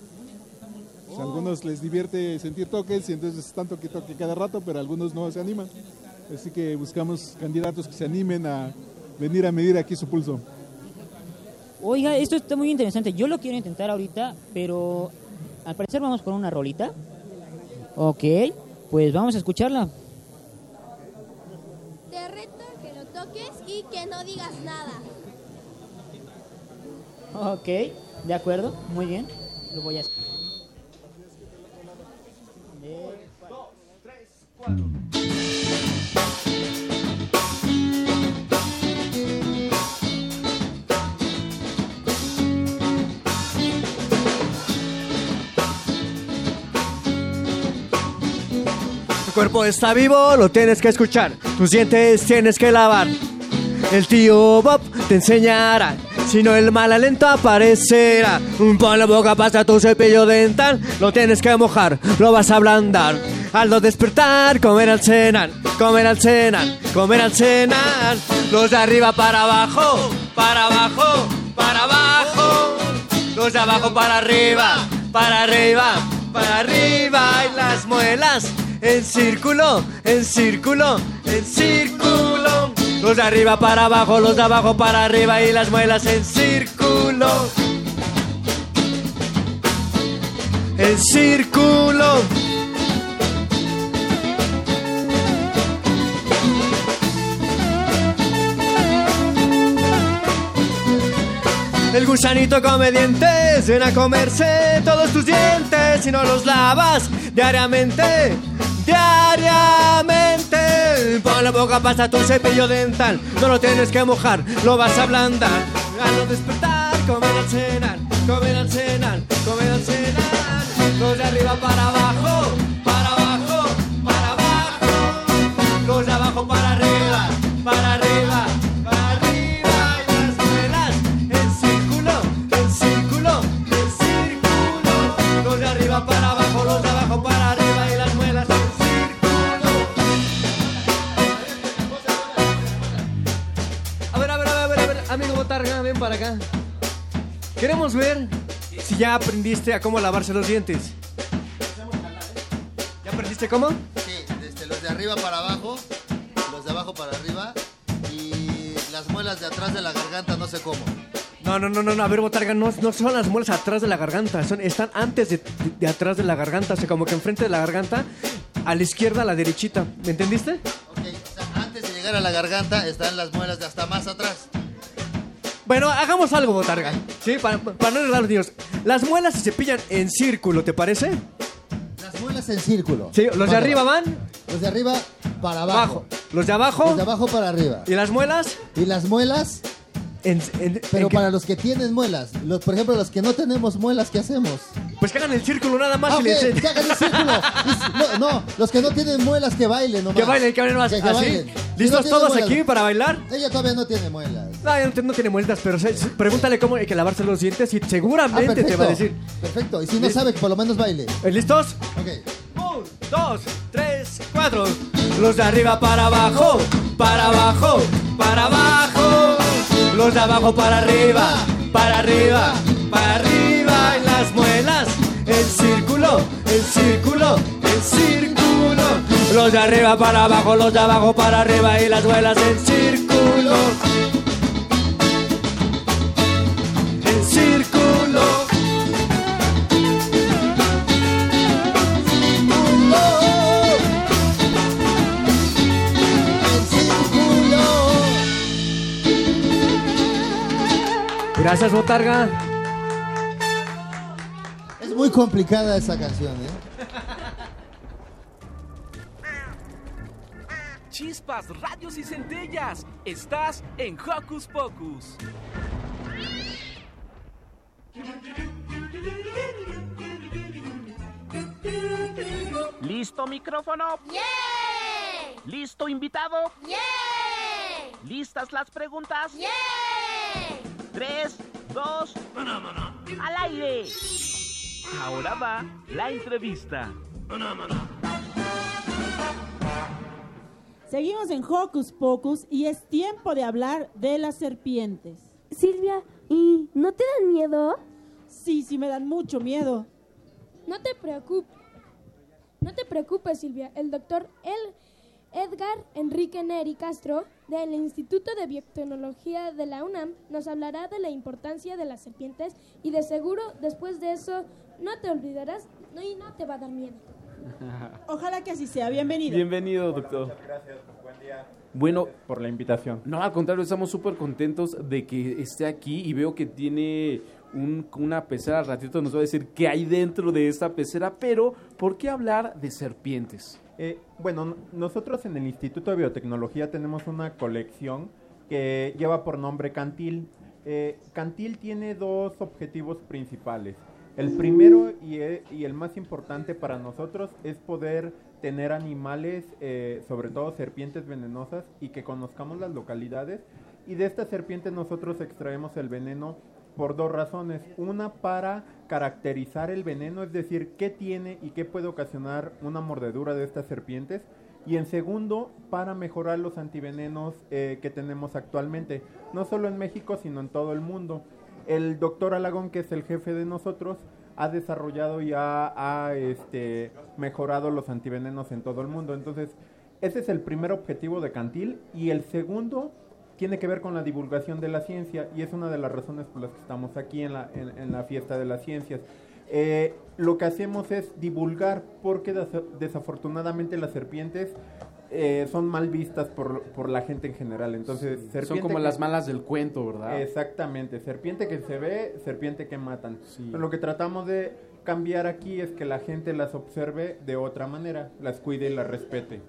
Sea, a algunos les divierte sentir toques y entonces están toque toque cada rato, pero algunos no se animan. Así que buscamos candidatos que se animen a venir a medir aquí su pulso. Oiga, esto está muy interesante. Yo lo quiero intentar ahorita, pero al parecer vamos con una rolita. Ok, pues vamos a escucharla. Te reto que lo toques y que no digas nada. Ok, de acuerdo, muy bien. Lo voy a hacer. Tu cuerpo está vivo, lo tienes que escuchar. Tus dientes tienes que lavar. El tío Bob te enseñará. Si no, el mal aliento aparecerá. Pon la boca, pasa tu cepillo dental. Lo tienes que mojar, lo vas a ablandar. Al no despertar, comer al cenar. Comer al cenar, comer al cenar. Los de arriba para abajo, para abajo, para abajo. Los de abajo para arriba, para arriba, para arriba. Y las muelas en círculo, en círculo, en círculo. Los de arriba para abajo, los de abajo para arriba y las muelas en círculo. En círculo. El gusanito come dientes, ven a comerse todos tus dientes si no los lavas diariamente, diariamente. Pon la boca, pasa tu cepillo dental, no lo tienes que mojar, lo vas a ablandar. Al despertar, comer al cenar, comer al cenar, comer al cenar. Los de arriba para abajo, Botarga, ven para acá. Queremos ver si ya aprendiste a cómo lavarse los dientes. ¿Ya aprendiste cómo? Sí, desde los de arriba para abajo, los de abajo para arriba y las muelas de atrás de la garganta no sé cómo. No, no, no, no, no, a ver, Botarga, no, no son las muelas atrás de la garganta, son, están antes de, de- de atrás de la garganta, o sea, como que enfrente de la garganta, a la izquierda, a la derechita, ¿me entendiste? Ok, o sea, antes de llegar a la garganta están las muelas de hasta más atrás. Bueno, hagamos algo, Botarga, ¿sí? Para, para no enredar a los niños. Las muelas se cepillan en círculo, ¿te parece? Las muelas en círculo. Sí, los de arriba van Los de arriba para abajo. abajo, los de abajo, Los de abajo para arriba. y las muelas Y las muelas, en... en- pero en que- para los que tienen muelas. Los, por ejemplo, los que no tenemos muelas, ¿qué hacemos? Pues que hagan el círculo nada más Ah, y ok, les- que hagan el círculo. (laughs) No, no, los que no tienen muelas, que bailen nomás. Que bailen, que bailen más. Que- que ¿Así? bailen. Si ¿Listos no todos muelas- aquí para bailar? Ella todavía no tiene muelas. No, ella no, tiene mueltas, pero se- pregúntale cómo hay que lavarse los dientes y Ah, seguramente perfecto. te va a decir. Perfecto. Y si no sabe, por lo menos baile. ¿Listos? Ok. Un, dos, tres, cuatro. Los de arriba para abajo, para abajo, para abajo. Los de abajo para arriba, para arriba, para arriba. Y las muelas en círculo, en círculo, en círculo. Los de arriba para abajo, los de abajo para arriba. Y las muelas en círculo. Gracias, Botarga. Es muy complicada esa canción, ¿eh? Chispas, radios y centellas. Estás en Hocus Pocus. ¿Listo micrófono? ¿Listo invitado? ¿Listas las preguntas? Tres, dos, al aire. Ahora va la entrevista. Seguimos en Hocus Pocus y es tiempo de hablar de las serpientes. Silvia, ¿y no te dan miedo? Sí, sí me dan mucho miedo. No te preocupes. No te preocupes, Silvia. El doctor El Edgar Enrique Neri Castro del Instituto de Biotecnología de la UNAM nos hablará de la importancia de las serpientes y de seguro después de eso no te olvidarás y no te va a dar miedo. (laughs) Ojalá que así sea. Bienvenido. Bienvenido, doctor. Gracias, buen día. Bueno, por la invitación. No, al contrario, estamos súper contentos de que esté aquí y veo que tiene un- una pecera. Al ratito nos va a decir qué hay dentro de esta pecera, pero ¿por qué hablar de serpientes? Eh, bueno, nosotros en el Instituto de Biotecnología tenemos una colección que lleva por nombre Cantil. Eh, Cantil tiene dos objetivos principales. El primero y, e- y el más importante para nosotros es poder tener animales, eh, sobre todo serpientes venenosas, y que conozcamos las localidades. Y de estas serpientes nosotros extraemos el veneno por dos razones. Una para caracterizar el veneno, es decir, qué tiene y qué puede ocasionar una mordedura de estas serpientes. Y en segundo, para mejorar los antivenenos eh, que tenemos actualmente, no solo en México, sino en todo el mundo. El doctor Alagón, que es el jefe de nosotros, ha desarrollado y ha, ha, este, mejorado los antivenenos en todo el mundo. Entonces, ese es el primer objetivo de Cantil. Y el segundo tiene que ver con la divulgación de la ciencia y es una de las razones por las que estamos aquí en la, en, en la fiesta de las ciencias. Eh, lo que hacemos es divulgar porque des- desafortunadamente las serpientes eh, son mal vistas por, por la gente en general. Entonces, Son serpiente como que- las malas del cuento, ¿verdad? Exactamente, serpiente que se ve, serpiente que matan. Pero lo que tratamos de cambiar aquí es que la gente las observe de otra manera, las cuide y las respete.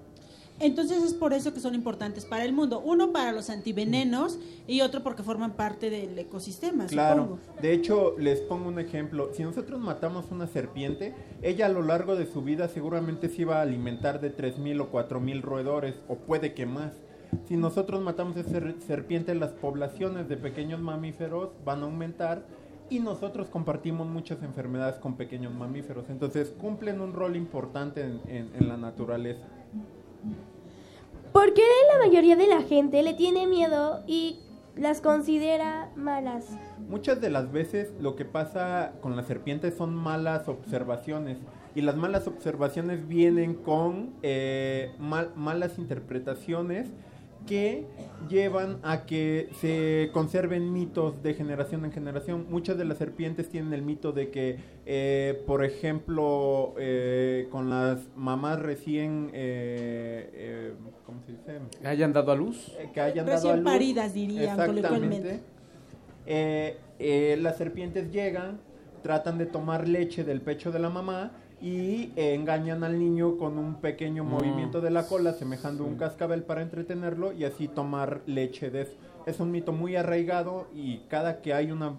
Entonces es por eso que son importantes para el mundo. Uno para los antivenenos y otro porque forman parte del ecosistema, Claro, supongo. de hecho les pongo un ejemplo. Si nosotros matamos una serpiente, ella a lo largo de su vida seguramente se iba a alimentar de 3.000 o 4.000 roedores, o puede que más. Si nosotros matamos esa ser- serpiente, las poblaciones de pequeños mamíferos van a aumentar y nosotros compartimos muchas enfermedades con pequeños mamíferos. Entonces cumplen un rol importante en la naturaleza. ¿Por qué la mayoría de la gente le tiene miedo y las considera malas? Muchas de las veces lo que pasa con las serpientes son malas observaciones y las malas observaciones vienen con eh, mal- malas interpretaciones que llevan a que se conserven mitos de generación en generación. Muchas de las serpientes tienen el mito de que, eh, por ejemplo, eh, con las mamás recién, eh, eh, ¿cómo se dice? ¿Hayan dado a luz? Eh, que hayan Recién dado a luz. paridas, dirían coloquialmente. Exactamente. Eh, eh, las serpientes llegan, tratan de tomar leche del pecho de la mamá y eh, engañan al niño con un pequeño Mm. movimiento de la cola, semejando un cascabel para entretenerlo y así tomar leche de eso. Es un mito muy arraigado y cada que hay una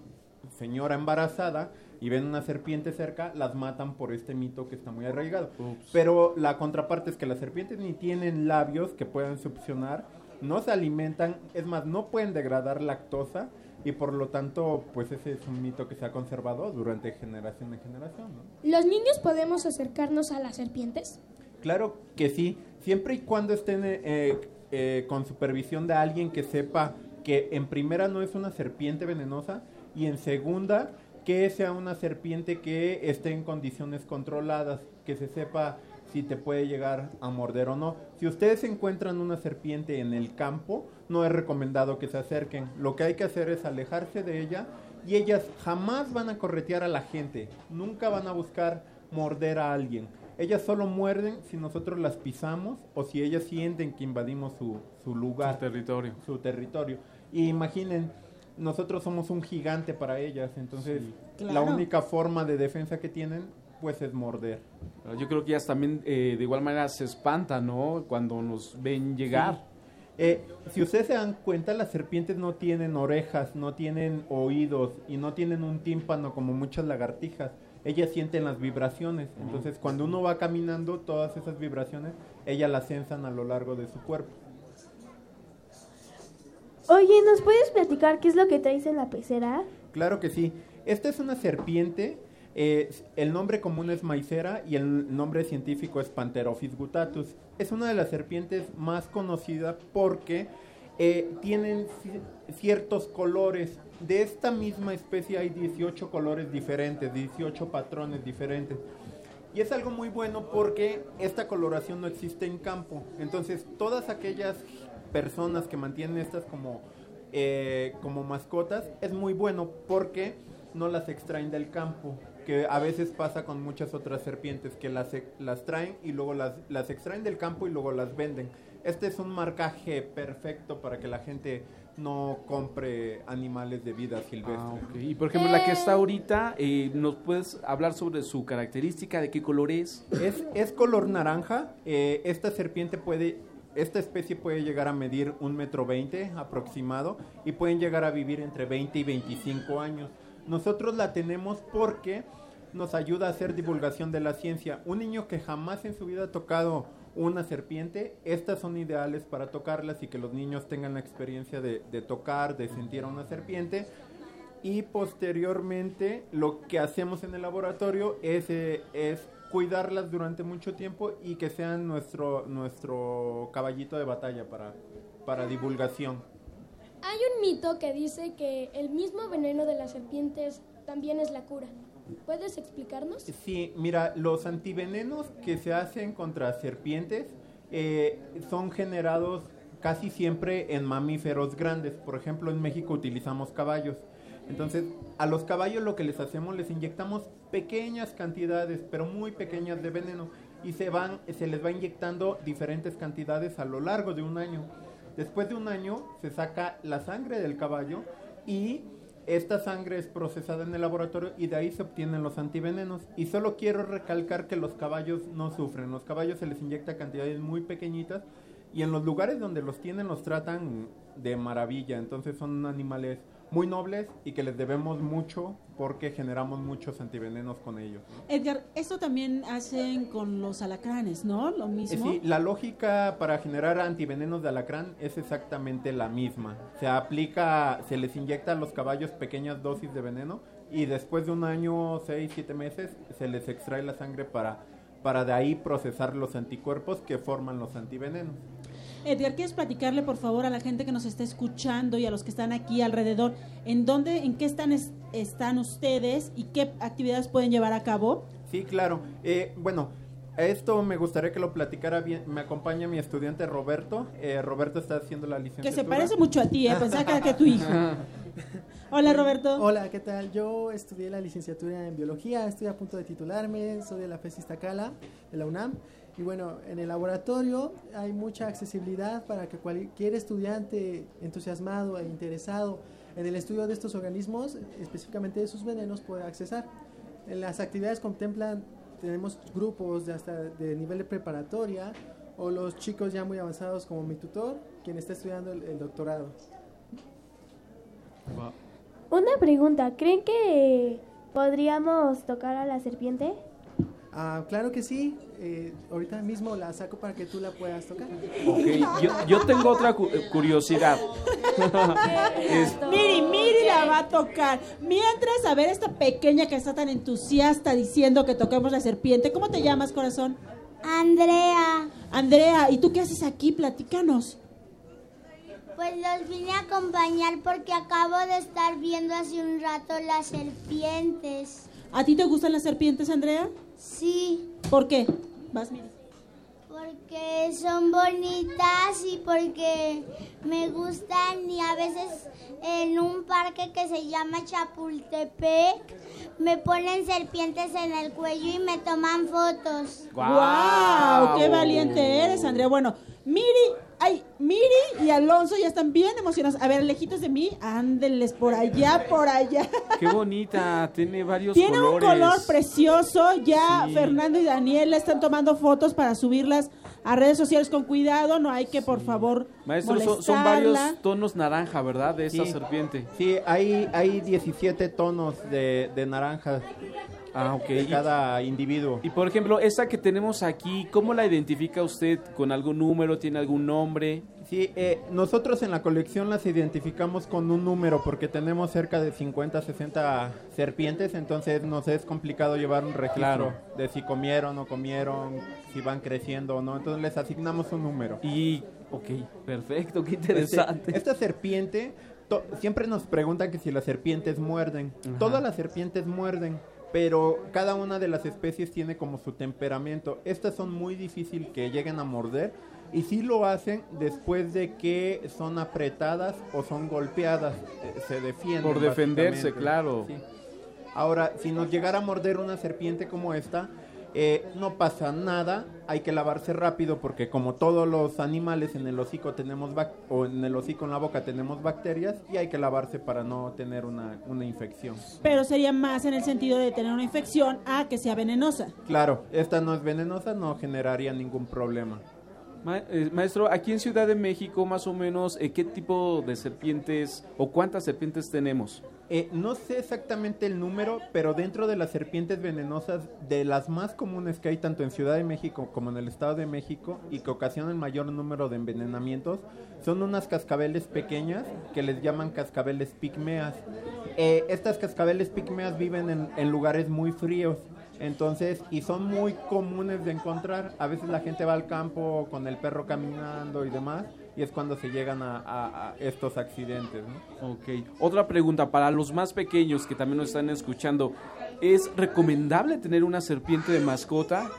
señora embarazada y ven una serpiente cerca, las matan por este mito que está muy arraigado. Pero la contraparte es que las serpientes ni tienen labios que puedan succionar, no se alimentan, es más, no pueden degradar lactosa y por lo tanto, pues ese es un mito que se ha conservado durante generación en generación. ¿no? ¿Los niños podemos acercarnos a las serpientes? Claro que sí, siempre y cuando estén eh, eh, con supervisión de alguien que sepa que en primera no es una serpiente venenosa y en segunda que sea una serpiente que esté en condiciones controladas, que se sepa si te puede llegar a morder o no. Si ustedes encuentran una serpiente en el campo, no es recomendado que se acerquen. Lo que hay que hacer es alejarse de ella y ellas jamás van a corretear a la gente, nunca van a buscar morder a alguien. Ellas solo muerden si nosotros las pisamos o si ellas sienten que invadimos su, su lugar. Su territorio. Su territorio. Y imaginen, nosotros somos un gigante para ellas. Entonces, la Claro. única forma de defensa que tienen, pues es morder. Yo creo que ellas también eh, de igual manera se espantan, ¿no? Cuando nos ven llegar. Eh, si ustedes se dan cuenta, las serpientes no tienen orejas, no tienen oídos y no tienen un tímpano como muchas lagartijas. Ellas sienten las vibraciones. Entonces, cuando uno va caminando, todas esas vibraciones, ellas las sensan a lo largo de su cuerpo. Oye, ¿nos puedes platicar qué es lo que traes en la pecera? Claro que sí. Esta es una serpiente. Eh, el nombre común es maicera y el nombre científico es Pantherophis gutatus. Es una de las serpientes más conocidas porque eh, tienen ci- ciertos colores. De esta misma especie hay 18 colores diferentes, 18 patrones diferentes. Y es algo muy bueno porque esta coloración no existe en campo. Entonces, todas aquellas personas que mantienen estas como, eh, como mascotas, es muy bueno porque no las extraen del campo. Que a veces pasa con muchas otras serpientes que las, e- las traen y luego las, las extraen del campo y luego las venden. Este es un marcaje perfecto para que la gente no compre animales de vida silvestre. Ah, ok. Y por ejemplo, la que está ahorita, eh, ¿nos puedes hablar sobre su característica, de qué color es? Es, es color naranja. eh, esta serpiente puede, esta especie puede llegar a medir un metro veinte aproximado y pueden llegar a vivir entre 20 y 25 años. Nosotros la tenemos porque nos ayuda a hacer divulgación de la ciencia. Un niño que jamás en su vida ha tocado una serpiente, estas son ideales para tocarlas y que los niños tengan la experiencia de, tocar, de sentir a una serpiente. Y posteriormente lo que hacemos en el laboratorio es, eh, es cuidarlas durante mucho tiempo y que sean nuestro, nuestro caballito de batalla para, para divulgación. Hay un mito que dice que el mismo veneno de las serpientes también es la cura. ¿Puedes explicarnos? Sí, mira, los antivenenos que se hacen contra serpientes eh, son generados casi siempre en mamíferos grandes. Por ejemplo, en México utilizamos caballos. Entonces, a los caballos lo que les hacemos, les inyectamos pequeñas cantidades, pero muy pequeñas de veneno. Y se, van, se les va inyectando diferentes cantidades a lo largo de un año. Después de un año se saca la sangre del caballo y esta sangre es procesada en el laboratorio y de ahí se obtienen los antivenenos. Y solo quiero recalcar que los caballos no sufren. Los caballos se les inyecta cantidades muy pequeñitas y en los lugares donde los tienen los tratan de maravilla. Entonces son animales muy nobles y que les debemos mucho porque generamos muchos antivenenos con ellos. ¿no? Edgar, esto también hacen con los alacranes, ¿no? Lo Eh, mismo. Sí, la lógica para generar antivenenos de alacrán es exactamente la misma. Se aplica, se les inyecta a los caballos pequeñas dosis de veneno y después de un año, seis, siete meses, se les extrae la sangre para, para de ahí procesar los anticuerpos que forman los antivenenos. Edgar, ¿quieres platicarle, por favor, a la gente que nos está escuchando y a los que están aquí alrededor, en dónde, en qué están, es- están ustedes y qué actividades pueden llevar a cabo? Sí, claro. Eh, bueno, esto me gustaría que lo platicara bien. Me acompaña mi estudiante Roberto. Eh, Roberto está haciendo la Que licenciatura. se parece mucho a ti, ¿eh? Pensaba que era que tu hijo. (laughs) Hola, Roberto. Hola, ¿qué tal? Yo estudié la licenciatura en biología, estoy a punto de titularme, soy de la FES Iztacala, de la UNAM. Y bueno, en el laboratorio hay mucha accesibilidad para que cualquier estudiante entusiasmado e interesado en el estudio de estos organismos, específicamente de sus venenos, pueda accesar. En las actividades contemplan, tenemos grupos de hasta de nivel de preparatoria o los chicos ya muy avanzados como mi tutor, quien está estudiando el- el doctorado. Una pregunta, ¿creen que podríamos tocar a la serpiente? Ah, claro que sí. Eh, ahorita mismo la saco para que tú la puedas tocar. Ok, yo, yo tengo otra cu- eh, curiosidad. Es- Miri, Miri la va a tocar. Mientras, a ver, esta pequeña que está tan entusiasta diciendo que toquemos la serpiente. ¿Cómo te llamas, corazón? Andrea, Andrea, ¿y tú qué haces aquí? Platícanos. pues los vine a acompañar porque acabo de estar viendo hace un rato las serpientes. ¿A ti te gustan las serpientes, Andrea? Sí, ¿Por qué? Vas, Miri. porque son bonitas y porque me gustan y a veces en un parque que se llama Chapultepec me ponen serpientes en el cuello y me toman fotos. ¡Guau! ¡Qué valiente eres, Andrea! Bueno, Miri Ay, Miri y Alonso ya están bien emocionados. A ver, lejitos de mí, ándenles por allá, por allá. Qué bonita, tiene varios Tiene un colores. color precioso. Ya Sí. Fernando y Daniela están tomando fotos para subirlas a redes sociales con cuidado. No hay que, por favor, Maestro, son, son varios tonos naranja, ¿verdad? De esa Sí. serpiente. Sí, hay, hay 17 tonos de, de naranja Ah, ok. de cada individuo. Y por ejemplo, esta que tenemos aquí, ¿cómo la identifica usted? ¿Con algún número? ¿Tiene algún nombre? Sí, eh, nosotros en la colección las identificamos con un número porque tenemos cerca de 50, 60 serpientes, entonces nos es complicado llevar un registro Claro. de si comieron o comieron, si van creciendo o no, entonces les asignamos un número. Y, ok, perfecto, qué interesante. Este- esta serpiente, siempre nos preguntan que si las serpientes muerden. Ajá. Todas las serpientes muerden, pero cada una de las especies tiene como su temperamento. Estas son muy difíciles que lleguen a morder y sí lo hacen después de que son apretadas o son golpeadas. eh, Se defienden. Por defenderse, claro. Sí. Ahora, si nos llegara a morder una serpiente como esta, eh, no pasa nada, hay que lavarse rápido porque como todos los animales en el hocico tenemos o en el hocico en la boca tenemos bacterias y hay que lavarse para no tener una, una infección. Pero sería más en el sentido de tener una infección a que sea venenosa. Claro, esta no es venenosa, no generaría ningún problema. Eh, maestro, aquí en Ciudad de México, más o menos, eh, ¿qué tipo de serpientes o cuántas serpientes tenemos? Eh, no sé exactamente el número, pero dentro de las serpientes venenosas, de las más comunes que hay tanto en Ciudad de México como en el Estado de México y que ocasionan mayor número de envenenamientos, son unas cascabeles pequeñas que les llaman cascabeles pigmeas. Eh, estas cascabeles pigmeas viven en, en lugares muy fríos. Entonces, y son muy comunes de encontrar. A veces la gente va al campo con el perro caminando y demás, y es cuando se llegan a, a- a estos accidentes. ¿no? Ok. Otra pregunta para los más pequeños que también nos están escuchando. ¿Es recomendable tener una serpiente de mascota?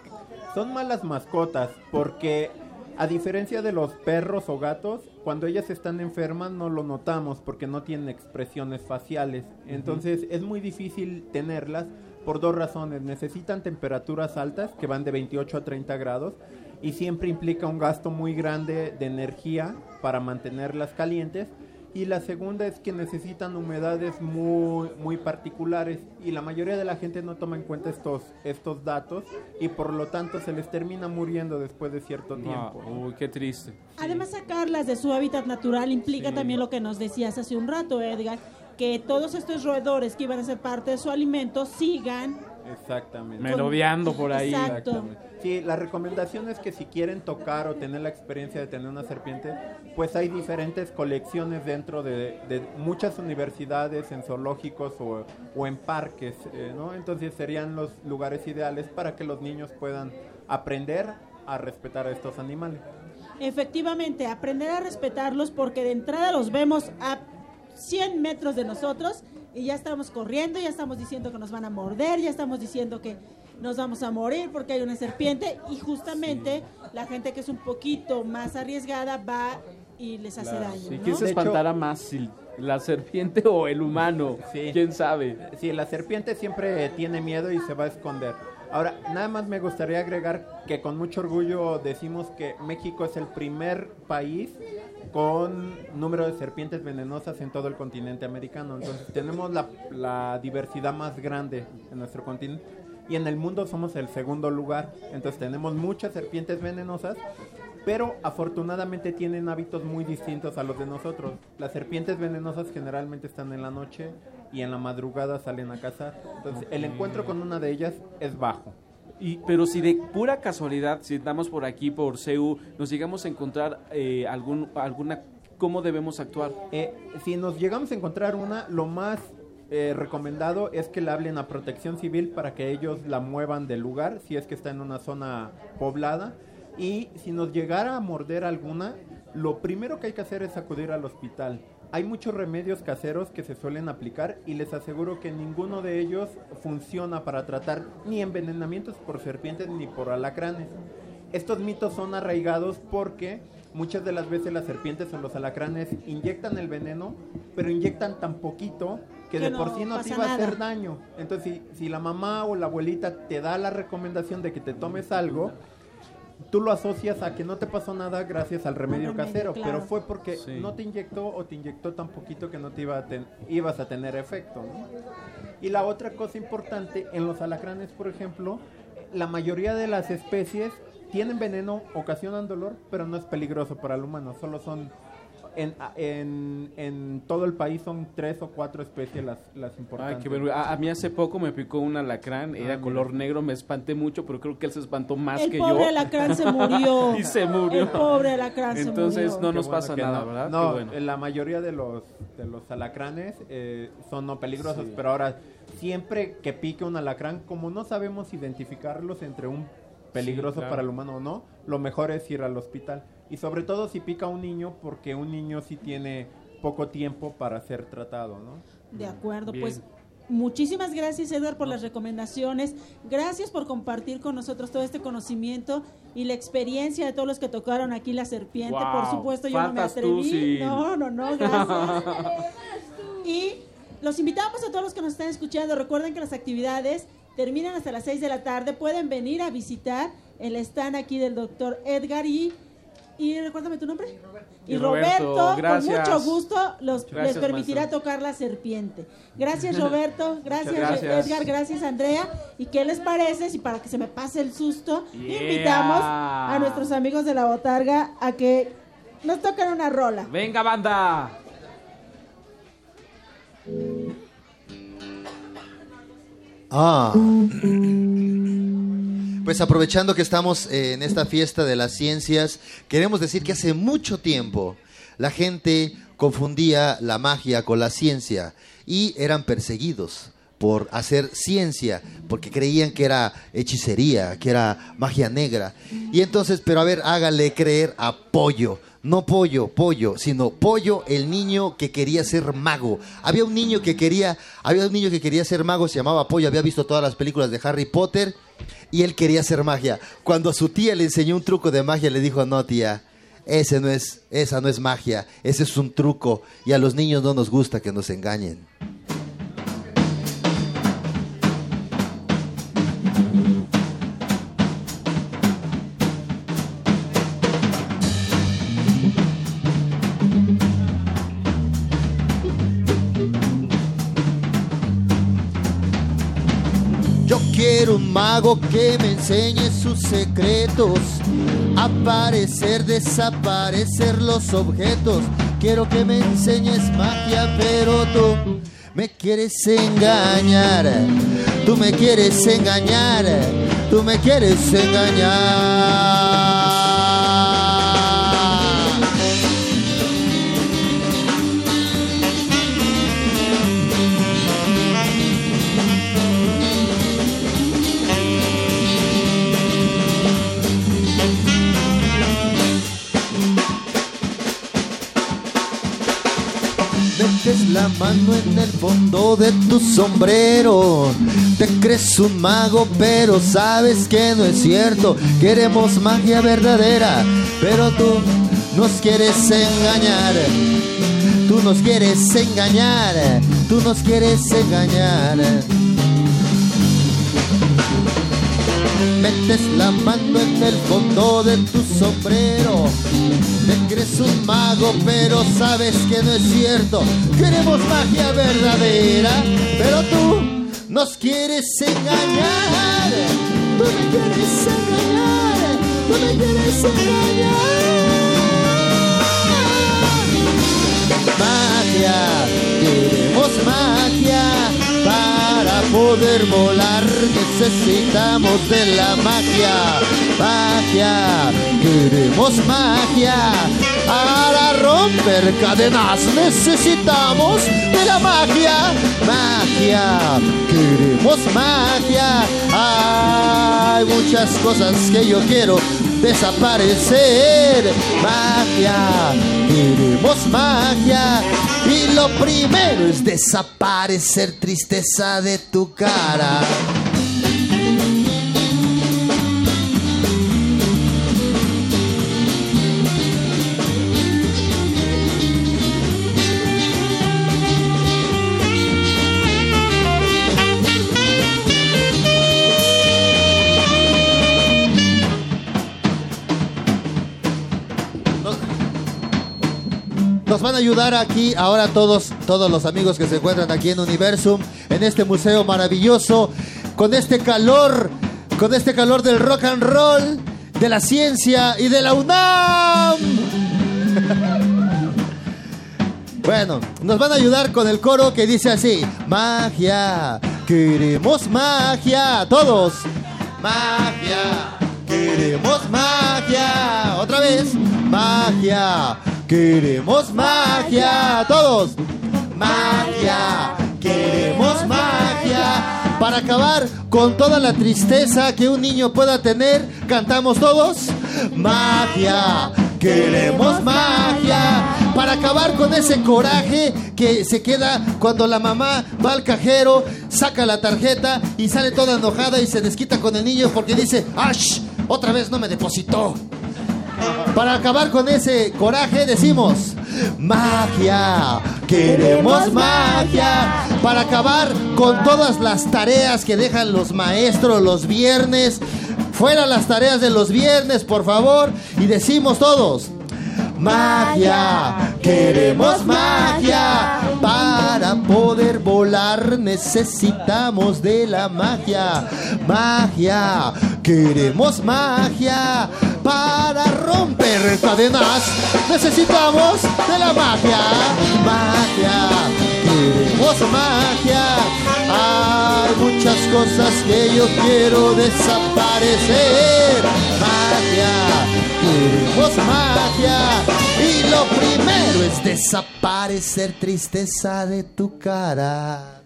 Son malas mascotas porque a diferencia de los perros o gatos, cuando ellas están enfermas no lo notamos porque no tienen expresiones faciales. Entonces es muy difícil tenerlas por dos razones. Necesitan temperaturas altas que van de 28 a 30 grados y siempre implica un gasto muy grande de energía para mantenerlas calientes. Y la segunda es que necesitan humedades muy, muy particulares y la mayoría de la gente no toma en cuenta estos, estos datos y por lo tanto se les termina muriendo después de cierto tiempo. Uy, qué triste. Además, sacarlas de su hábitat natural implica Sí. también lo que nos decías hace un rato, Edgar, que todos estos roedores que iban a ser parte de su alimento sigan Exactamente. Merodeando por ahí. Exacto. Exactamente. Sí, la recomendación es que si quieren tocar o tener la experiencia de tener una serpiente, pues hay diferentes colecciones dentro de, de muchas universidades, en zoológicos o, o en parques, eh, ¿no? Entonces serían los lugares ideales para que los niños puedan aprender a respetar a estos animales. Efectivamente, aprender a respetarlos porque de entrada los vemos a 100 metros de nosotros y ya estamos corriendo, ya estamos diciendo que nos van a morder, ya estamos diciendo que nos vamos a morir porque hay una serpiente y justamente la gente que es un poquito más arriesgada va y les hace daño. ¿Y ¿no? quién se espantará más, si la serpiente o el humano? ¿Quién sabe? Sí, la serpiente siempre tiene miedo y se va a esconder. Ahora, nada más me gustaría agregar que con mucho orgullo decimos que México es el primer país con número de serpientes venenosas en todo el continente americano. Entonces tenemos la, diversidad más grande en nuestro continente y en el mundo somos el segundo lugar. Entonces tenemos muchas serpientes venenosas, pero afortunadamente tienen hábitos muy distintos a los de nosotros. Las serpientes venenosas generalmente están en la noche y en la madrugada salen a cazar. Entonces el encuentro con una de ellas es bajo. Y, pero si de pura casualidad, si estamos por aquí, por CEU, nos llegamos a encontrar eh, algún, alguna, ¿cómo debemos actuar? Eh, si nos llegamos a encontrar una, lo más eh, recomendado es que le hablen a protección civil para que ellos la muevan del lugar si es que está en una zona poblada. Y si nos llegara a morder alguna, lo primero que hay que hacer es acudir al hospital. Hay muchos remedios caseros que se suelen aplicar y les aseguro que ninguno de ellos funciona para tratar ni envenenamientos por serpientes ni por alacranes. Estos mitos son arraigados porque muchas de las veces las serpientes o los alacranes inyectan el veneno, pero inyectan tan poquito que, Que de no por sí no te iba a hacer daño. Entonces, si, si la mamá o la abuelita te da la recomendación de que te tomes algo, tú lo asocias a que no te pasó nada gracias al remedio, remedio, casero, claro. pero fue porque Sí. no te inyectó o te inyectó tan poquito que no te iba a ten- ibas a tener efecto. ¿no? Y la otra cosa importante, en los alacranes, por ejemplo, la mayoría de las especies tienen veneno, ocasionan dolor, pero no es peligroso para el humano, solo son... En, en, en todo el país son tres o cuatro especies las, las importantes. Ay, qué vergüenza. A, a mí hace poco me picó un alacrán, era mira. color negro, me espanté mucho, pero creo que él se espantó más El que pobre yo. alacrán se murió. (laughs) y se murió. El pobre alacrán se Entonces murió. no Qué nos bueno pasa nada, no. ¿verdad? No, Qué bueno. eh, la mayoría de los de los alacranes eh, son no peligrosos, Sí. pero ahora siempre que pique un alacrán, como no sabemos identificarlos entre un peligroso claro. para el humano o no, lo mejor es ir al hospital. Y sobre todo si pica un niño, porque un niño sí tiene poco tiempo para ser tratado, ¿no? De acuerdo, Bien. pues muchísimas gracias Edgar por las recomendaciones, gracias por compartir con nosotros todo este conocimiento y la experiencia de todos los que tocaron aquí la serpiente, Wow, por supuesto yo no me atreví, sí. no, no, no, gracias. (laughs) y los invitamos a todos los que nos están escuchando, recuerden que las actividades terminan hasta las 6 de la tarde, pueden venir a visitar el stand aquí del doctor Edgar y... Y recuérdame tu nombre. Y, Y Roberto, Roberto, gracias. con mucho gusto los, Gracias, les permitirá maestro. tocar la serpiente. Gracias (laughs) Roberto, gracias. Edgar, gracias Andrea. ¿Y qué les parece si para que se me pase el susto Yeah. invitamos a nuestros amigos de la botarga a que nos toquen una rola? Venga, banda. Ah. Pues aprovechando que estamos eh, en esta fiesta de las ciencias, queremos decir que hace mucho tiempo la gente confundía la magia con la ciencia y eran perseguidos por hacer ciencia, porque creían que era hechicería, que era magia negra. Y entonces, pero a ver, hágale creer a Pollo, no Pollo, Pollo, sino Pollo, el niño que quería ser mago. Había un niño que quería, había un niño que quería ser mago, se llamaba Pollo, había visto todas las películas de Harry Potter y él quería hacer magia. Cuando a su tía le enseñó un truco de magia, le dijo, "No, tía, ese no es, esa no es magia, ese es un truco y a los niños no nos gusta que nos engañen." Mago que me enseñe sus secretos. Aparecer, desaparecer los objetos. Quiero que me enseñes magia, pero tú me quieres engañar. Tú me quieres engañar. Tú me quieres engañar. La mano en el fondo de tu sombrero. Te crees un mago, pero sabes que no es cierto. Queremos magia verdadera, pero tú nos quieres engañar. Tú nos quieres engañar. Tú nos quieres engañar. Metes la mano en el fondo de tu sombrero. Te crees un mago, pero sabes que no es cierto. Queremos magia verdadera, pero tú nos quieres engañar. Tú me quieres engañar. Tú me quieres engañar. Magia, queremos magia. Poder volar necesitamos de la magia. Magia, queremos magia. Para romper cadenas necesitamos de la magia. Magia, queremos magia. Hay muchas cosas que yo quiero desaparecer. Magia, queremos magia. Y lo primero es desaparecer tristeza de tu cara. Nos van a ayudar aquí ahora todos, todos los amigos que se encuentran aquí en Universum, en este museo maravilloso, con este calor, con este calor del rock and roll, de la ciencia y de la UNAM. (laughs) Bueno, nos van a ayudar con el coro que dice así, magia, queremos magia, todos. Magia, queremos magia. Otra vez, magia, queremos magia, todos. Magia, queremos magia. Para acabar con toda la tristeza que un niño pueda tener, cantamos todos. Magia, queremos magia. Para acabar con ese coraje que se queda cuando la mamá va al cajero, saca la tarjeta y sale toda enojada y se desquita con el niño porque dice, ¡Ash! Otra vez no me depositó. Para acabar con ese coraje decimos, magia, queremos magia. Para acabar con todas las tareas que dejan los maestros los viernes. Fuera las tareas de los viernes, por favor. Y decimos todos, magia, queremos magia. Para poder volar necesitamos de la magia. Magia, queremos magia. Para romper cadenas necesitamos de la magia. Magia, queremos magia. Hay muchas cosas que yo quiero desaparecer. Magia, magia. Y lo primero es desaparecer tristeza de tu cara.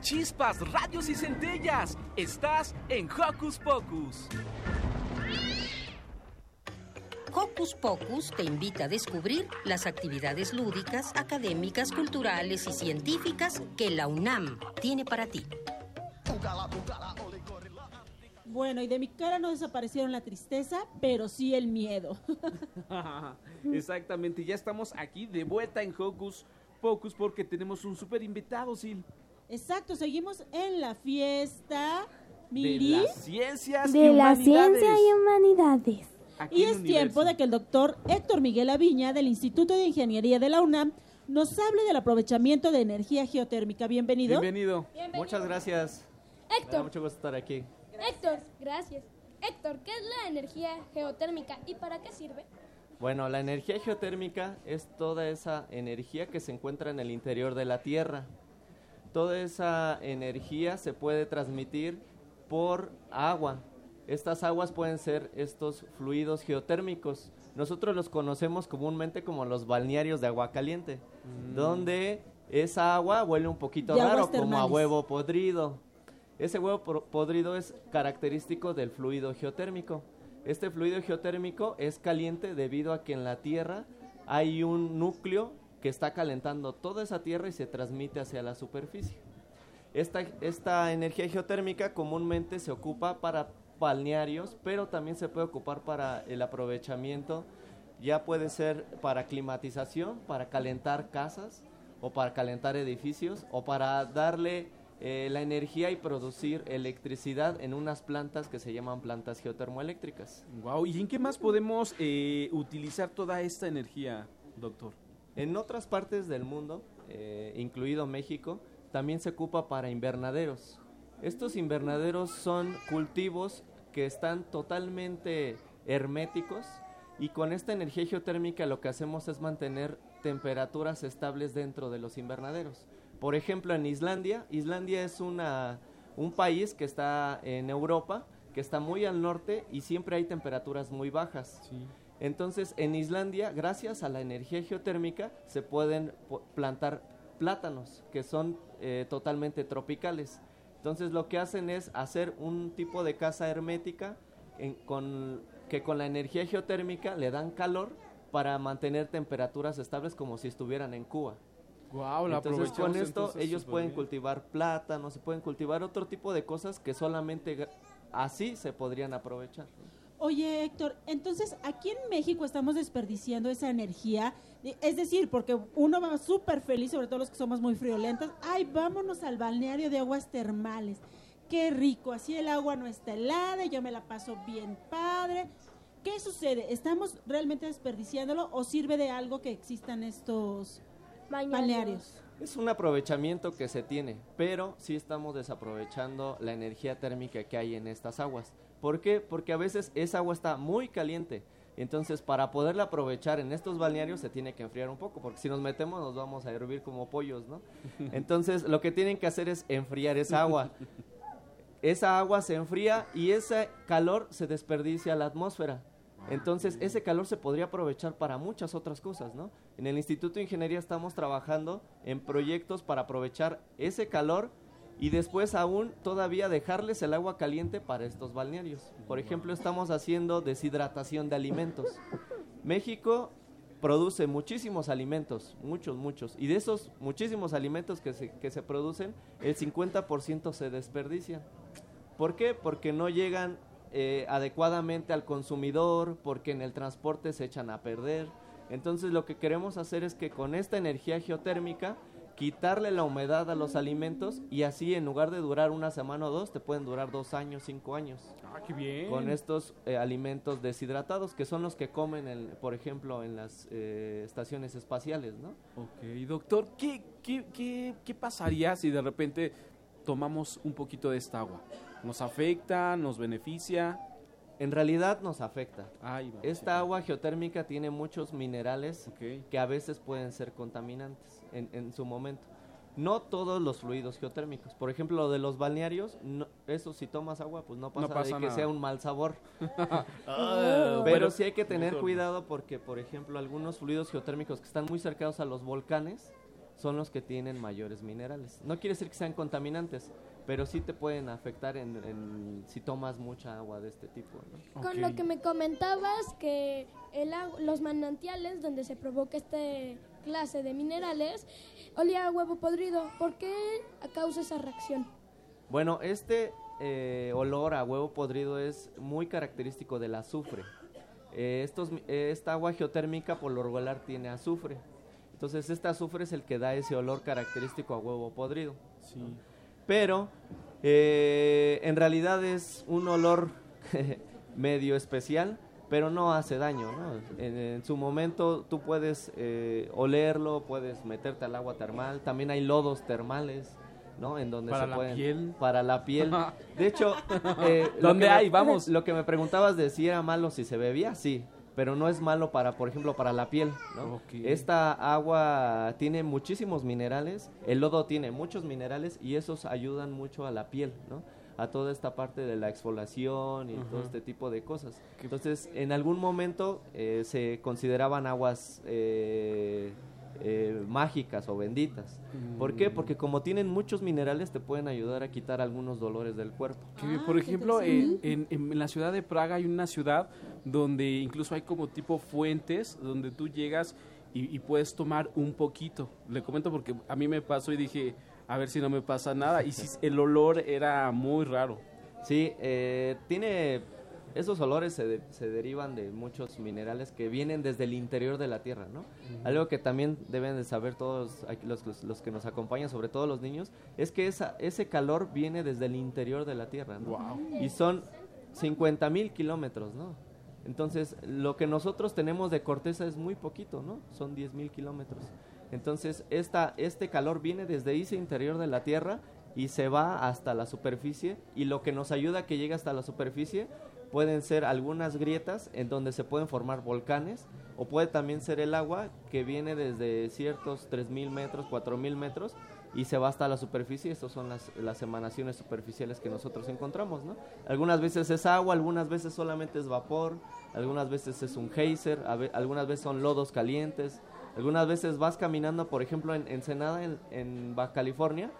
Chispas, radios y centellas. Estás en Hocus Pocus. Hocus Pocus te invita a descubrir las actividades lúdicas, académicas, culturales y científicas que la UNAM tiene para ti. Bueno, y de mi cara no desaparecieron la tristeza, pero sí el miedo. (laughs) Exactamente, ya estamos aquí de vuelta en Hocus Pocus porque tenemos un super invitado, Sil. Exacto, seguimos en la fiesta De Miri. las ciencias y De la humanidades. ciencia y humanidades. Aquí Y es Universo. tiempo de que el doctor Héctor Miguel Aviña del Instituto de Ingeniería de la UNAM nos hable del aprovechamiento de energía geotérmica. Bienvenido. Bienvenido. Muchas gracias. Me da Héctor, mucho gusto estar aquí. Héctor, gracias. Héctor, ¿qué es la energía geotérmica y para qué sirve? Bueno, la energía geotérmica es toda esa energía que se encuentra en el interior de la Tierra. Toda esa energía se puede transmitir por agua. Estas aguas pueden ser estos fluidos geotérmicos. Nosotros los conocemos comúnmente como los balnearios de agua caliente, donde esa agua huele un poquito De raro, como a huevo podrido. Ese huevo podrido es característico del fluido geotérmico. Este fluido geotérmico es caliente debido a que en la Tierra hay un núcleo que está calentando toda esa Tierra y se transmite hacia la superficie. Esta, esta energía geotérmica comúnmente se ocupa para balnearios, pero también se puede ocupar para el aprovechamiento. Ya puede ser para climatización, para calentar casas o para calentar edificios o para darle eh, la energía y producir electricidad en unas plantas que se llaman plantas geotermoeléctricas. Wow, ¿y en qué más podemos eh, utilizar toda esta energía, doctor? En otras partes del mundo, eh, incluido México, también se ocupa para invernaderos. Estos invernaderos son cultivos que están totalmente herméticos y con esta energía geotérmica lo que hacemos es mantener temperaturas estables dentro de los invernaderos. Por ejemplo, en Islandia, Islandia es una, un país que está en Europa, que está muy al norte y siempre hay temperaturas muy bajas. Entonces, en Islandia, gracias a la energía geotérmica, se pueden plantar plátanos, que son eh, totalmente tropicales. Entonces, lo que hacen es hacer un tipo de casa hermética en- con, que con la energía geotérmica le dan calor para mantener temperaturas estables como si estuvieran en Cuba. Guau, la entonces con esto entonces ellos pueden bien. cultivar plátanos, se pueden cultivar otro tipo de cosas que solamente así se podrían aprovechar. Oye, Héctor, entonces aquí en México estamos desperdiciando esa energía. Es decir, porque uno va súper feliz, sobre todo los que somos muy friolentos. Ay, vámonos al balneario de aguas termales. Qué rico, así el agua no está helada, yo me la paso bien padre. ¿Qué sucede? ¿Estamos realmente desperdiciándolo o sirve de algo que existan estos balnearios? Es un aprovechamiento que se tiene, pero sí estamos desaprovechando la energía térmica que hay en estas aguas. ¿Por qué? Porque a veces esa agua está muy caliente. Entonces, para poderla aprovechar en estos balnearios se tiene que enfriar un poco, porque si nos metemos nos vamos a hervir como pollos, ¿no? (laughs) Entonces, lo que tienen que hacer es enfriar esa agua. Esa agua se enfría y ese calor se desperdicia a la atmósfera. Entonces, ese calor se podría aprovechar para muchas otras cosas, ¿no? En el Instituto de Ingeniería estamos trabajando en proyectos para aprovechar ese calor y después aún todavía dejarles el agua caliente para estos balnearios. Por ejemplo, estamos haciendo deshidratación de alimentos. México produce muchísimos alimentos, muchos, muchos. Y de esos muchísimos alimentos que se, que se producen, el 50% se desperdicia. ¿Por qué? Porque no llegan eh, adecuadamente al consumidor, porque en el transporte se echan a perder. Entonces lo que queremos hacer es que con esta energía geotérmica quitarle la humedad a los alimentos y así en lugar de durar una semana o dos, te pueden durar dos años, cinco años. Ah, qué bien. Con estos eh, alimentos deshidratados, que son los que comen, el- por ejemplo, en las eh, estaciones espaciales, ¿no? Ok, doctor, ¿qué, qué, qué, qué pasaría si de repente tomamos un poquito de esta agua? ¿Nos afecta? ¿Nos beneficia? En realidad nos afecta. Ay, Esta agua geotérmica tiene muchos minerales que a veces pueden ser contaminantes en, en su momento. No todos los fluidos geotérmicos. Por ejemplo, lo de los balnearios, no- eso si tomas agua, pues no pasa, pasa de que nada. sea un mal sabor. (laughs) (laughs) Ah, Pero sí hay que tener cuidado porque, por ejemplo, algunos fluidos geotérmicos que están muy cercanos a los volcanes son los que tienen mayores minerales. No quiere decir que sean contaminantes, pero sí te pueden afectar en, en- si tomas mucha agua de este tipo. ¿no? Con lo que me comentabas que el los manantiales donde se provoca este clase de minerales olía a huevo podrido. ¿Por qué causa esa reacción? Bueno, este eh, olor a huevo podrido es muy característico del azufre. Eh, estos, eh, esta agua geotérmica por lo regular tiene azufre. Entonces este azufre es el que da ese olor característico a huevo podrido. Pero eh, en realidad es un olor (laughs) medio especial, pero no hace daño. ¿no? En, en su momento tú puedes eh, olerlo, puedes meterte al agua termal. También hay lodos termales. ¿no? En donde Para se la pueden- piel. para la piel. (laughs) De hecho, eh, ¿Dónde me- hay? Vamos. (laughs) Lo que me preguntabas de si era malo si se bebía, sí, pero no es malo para, por ejemplo, para la piel, ¿no? Esta agua tiene muchísimos minerales, el lodo tiene muchos minerales y esos ayudan mucho a la piel, ¿no? A toda esta parte de la exfoliación y todo este tipo de cosas. Entonces, en algún momento eh, se consideraban aguas eh, eh, mágicas o benditas. ¿Por qué? Porque como tienen muchos minerales te pueden ayudar a quitar algunos dolores del cuerpo. Por ejemplo, eh, en, en la ciudad de Praga hay una ciudad donde incluso hay como tipo fuentes donde tú llegas y, y puedes tomar un poquito. Le comento porque a mí me pasó y dije, a ver si no me pasa nada. Y sí, el olor era muy raro. Sí, eh, tiene esos olores se, de- se derivan de muchos minerales que vienen desde el interior de la tierra, ¿no? Algo que también deben de saber todos los, los- los que nos acompañan, sobre todo los niños, es que esa, ese calor viene desde el interior de la tierra, ¿no? Y son 50 mil kilómetros, ¿no? Entonces, lo que nosotros tenemos de corteza es muy poquito, ¿no? Son 10 mil kilómetros. Entonces, esta, este calor viene desde ese interior de la Tierra y se va hasta la superficie y lo que nos ayuda a que llegue hasta la superficie pueden ser algunas grietas en donde se pueden formar volcanes o puede también ser el agua que viene desde ciertos 3.000 metros, 4.000 metros y se va hasta la superficie. Estas son las, las emanaciones superficiales que nosotros encontramos, ¿no? Algunas veces es agua, algunas veces solamente es vapor, algunas veces es un geyser, algunas veces son lodos calientes, algunas veces vas caminando, por ejemplo, en Ensenada, en, en Baja California,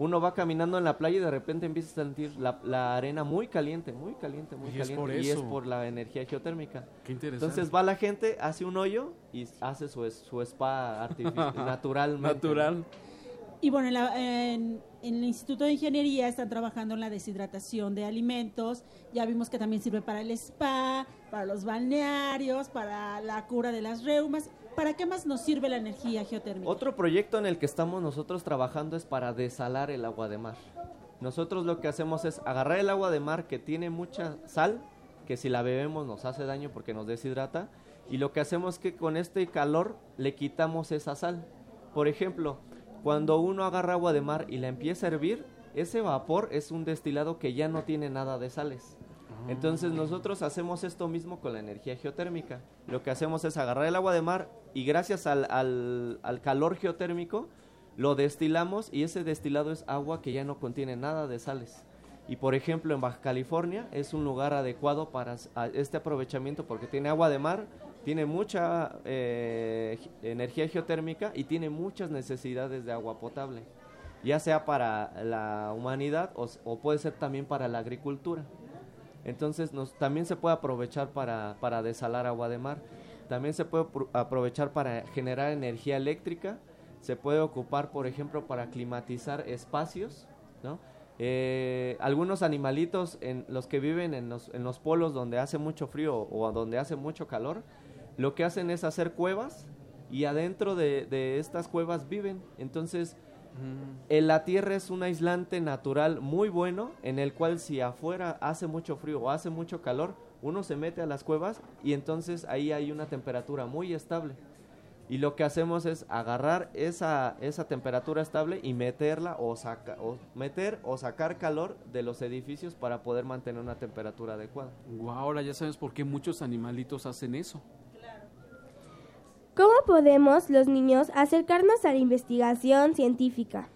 uno va caminando en la playa y de repente empieza a sentir la, la arena muy caliente, muy caliente, muy Y es caliente. por Y es eso. por la energía geotérmica. Qué interesante. Entonces va la gente, hace un hoyo y hace su, su spa artifici- (laughs) naturalmente. Natural. Y bueno, en, la- en- en el Instituto de Ingeniería están trabajando en la deshidratación de alimentos. Ya vimos que también sirve para el spa, para los balnearios, para la cura de las reumas. ¿Para qué más nos sirve la energía geotérmica? Otro proyecto en el que estamos nosotros trabajando es para desalar el agua de mar. Nosotros lo que hacemos es agarrar el agua de mar que tiene mucha sal, que si la bebemos nos hace daño porque nos deshidrata, y lo que hacemos es que con este calor le quitamos esa sal. Por ejemplo, cuando uno agarra agua de mar y la empieza a hervir, ese vapor es un destilado que ya no tiene nada de sales. Entonces nosotros hacemos esto mismo con la energía geotérmica. Lo que hacemos es agarrar el agua de mar y gracias al, al- al calor geotérmico lo destilamos y ese destilado es agua que ya no contiene nada de sales. Y por ejemplo en Baja California es un lugar adecuado para este aprovechamiento porque tiene agua de mar, tiene mucha eh, energía geotérmica y tiene muchas necesidades de agua potable, ya sea para la humanidad o puede ser también para la agricultura. Entonces también se puede aprovechar para, para desalar agua de mar. También se puede apro- aprovechar para generar energía eléctrica. Se puede ocupar, por ejemplo, para climatizar espacios. Eh, algunos animalitos, en los que viven en los, en los polos donde hace mucho frío o donde hace mucho calor, lo que hacen es hacer cuevas y adentro de, de estas cuevas viven. Entonces, eh, la Tierra es un aislante natural muy bueno en el cual si afuera hace mucho frío o hace mucho calor, uno se mete a las cuevas y entonces ahí hay una temperatura muy estable. Y lo que hacemos es agarrar esa, esa temperatura estable y meterla o, saca, o meter o sacar calor de los edificios para poder mantener una temperatura adecuada. Guau, ahora ya sabes por qué muchos animalitos hacen eso. ¿Cómo podemos los niños acercarnos a la investigación científica?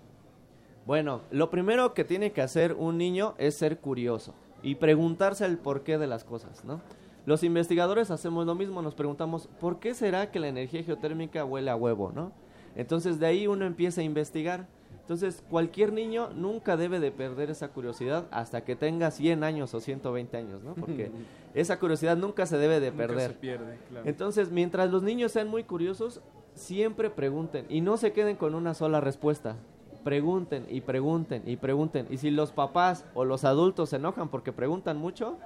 Bueno, lo primero que tiene que hacer un niño es ser curioso y preguntarse el porqué de las cosas, ¿no? Los investigadores hacemos lo mismo, nos preguntamos, ¿por qué será que la energía geotérmica huele a huevo, no? Entonces de ahí uno empieza a investigar. Entonces cualquier niño nunca debe de perder esa curiosidad hasta que tenga 100 años o 120 años, ¿no? Porque (laughs) esa curiosidad nunca se debe de Nunca perder. se pierde, claro. Entonces, mientras los niños sean muy curiosos, siempre pregunten y no se queden con una sola respuesta. Pregunten y pregunten y pregunten. Y si los papás o los adultos se enojan porque preguntan mucho,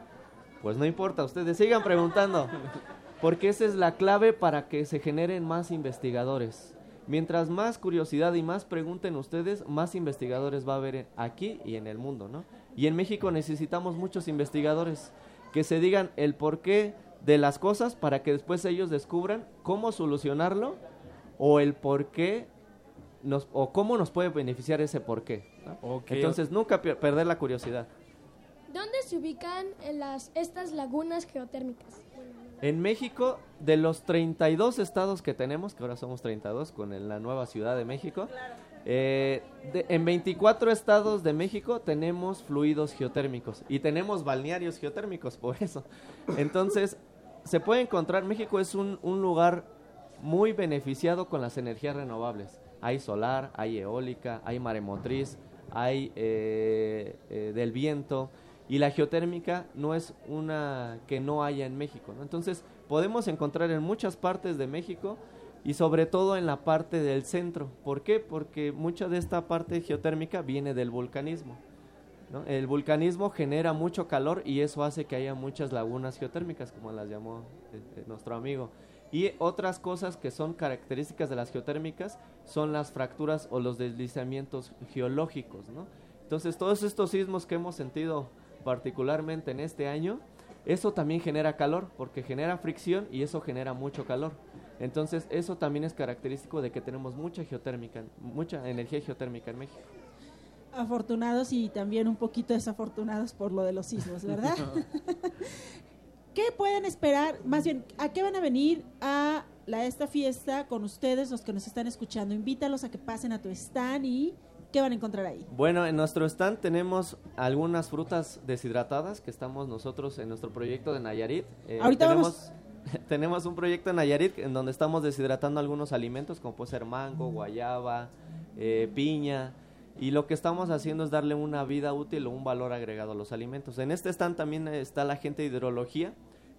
pues no importa, ustedes sigan preguntando. Porque esa es la clave para que se generen más investigadores. Mientras más curiosidad y más pregunten ustedes, más investigadores va a haber aquí y en el mundo, ¿no? Y en México necesitamos muchos investigadores que se digan el porqué de las cosas para que después ellos descubran cómo solucionarlo o el porqué nos, o cómo nos puede beneficiar ese porqué. Entonces nunca perder la curiosidad. ¿Dónde se ubican en las, estas lagunas geotérmicas? En México, de los 32 estados que tenemos, que ahora somos 32 con el- la nueva Ciudad de México, eh, de- en 24 estados de México tenemos fluidos geotérmicos y tenemos balnearios geotérmicos, por eso. Entonces, se puede encontrar, México es un, un lugar muy beneficiado con las energías renovables. Hay solar, hay eólica, hay maremotriz, hay eh, eh, del viento y la geotérmica no es una que no haya en México. Entonces podemos encontrar en muchas partes de México y sobre todo en la parte del centro. ¿Por qué? Porque mucha de esta parte geotérmica viene del vulcanismo. El vulcanismo genera mucho calor y eso hace que haya muchas lagunas geotérmicas, como las llamó eh, eh, nuestro amigo. Y otras cosas que son características de las geotérmicas son las fracturas o los deslizamientos geológicos. Entonces, todos estos sismos que hemos sentido particularmente en este año, eso también genera calor, porque genera fricción y eso genera mucho calor. Entonces, eso también es característico de que tenemos mucha geotérmica, mucha energía geotérmica en México. Afortunados y también un poquito desafortunados por lo de los sismos, ¿verdad? (laughs) (laughs) ¿Qué pueden esperar? Más bien, ¿a qué van a venir a la, esta fiesta con ustedes, los que nos están escuchando? Invítalos a que pasen a tu stand y ¿qué van a encontrar ahí? Bueno, en nuestro stand tenemos algunas frutas deshidratadas que estamos nosotros en nuestro proyecto de Nayarit. Eh, Ahorita tenemos, (laughs) tenemos un proyecto en Nayarit en donde estamos deshidratando algunos alimentos como puede ser mango, guayaba, eh, piña. Y lo que estamos haciendo es darle una vida útil o un valor agregado a los alimentos. En este stand también está la gente de hidrología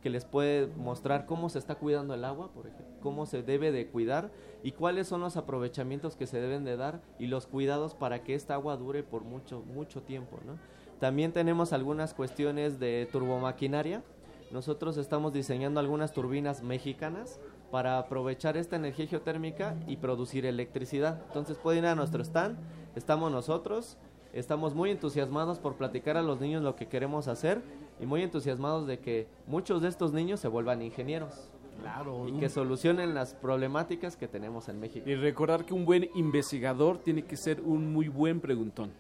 que les puede mostrar cómo se está cuidando el agua, por ejemplo, cómo se debe de cuidar y cuáles son los aprovechamientos que se deben de dar y los cuidados para que esta agua dure por mucho mucho tiempo, ¿no? También tenemos algunas cuestiones de turbomaquinaria. Nosotros estamos diseñando algunas turbinas mexicanas para aprovechar esta energía geotérmica y producir electricidad. Entonces pueden ir a nuestro stand, estamos nosotros, estamos muy entusiasmados por platicar a los niños lo que queremos hacer y muy entusiasmados de que muchos de estos niños se vuelvan ingenieros. Claro. Y que solucionen las problemáticas que tenemos en México. Y recordar que un buen investigador tiene que ser un muy buen preguntón.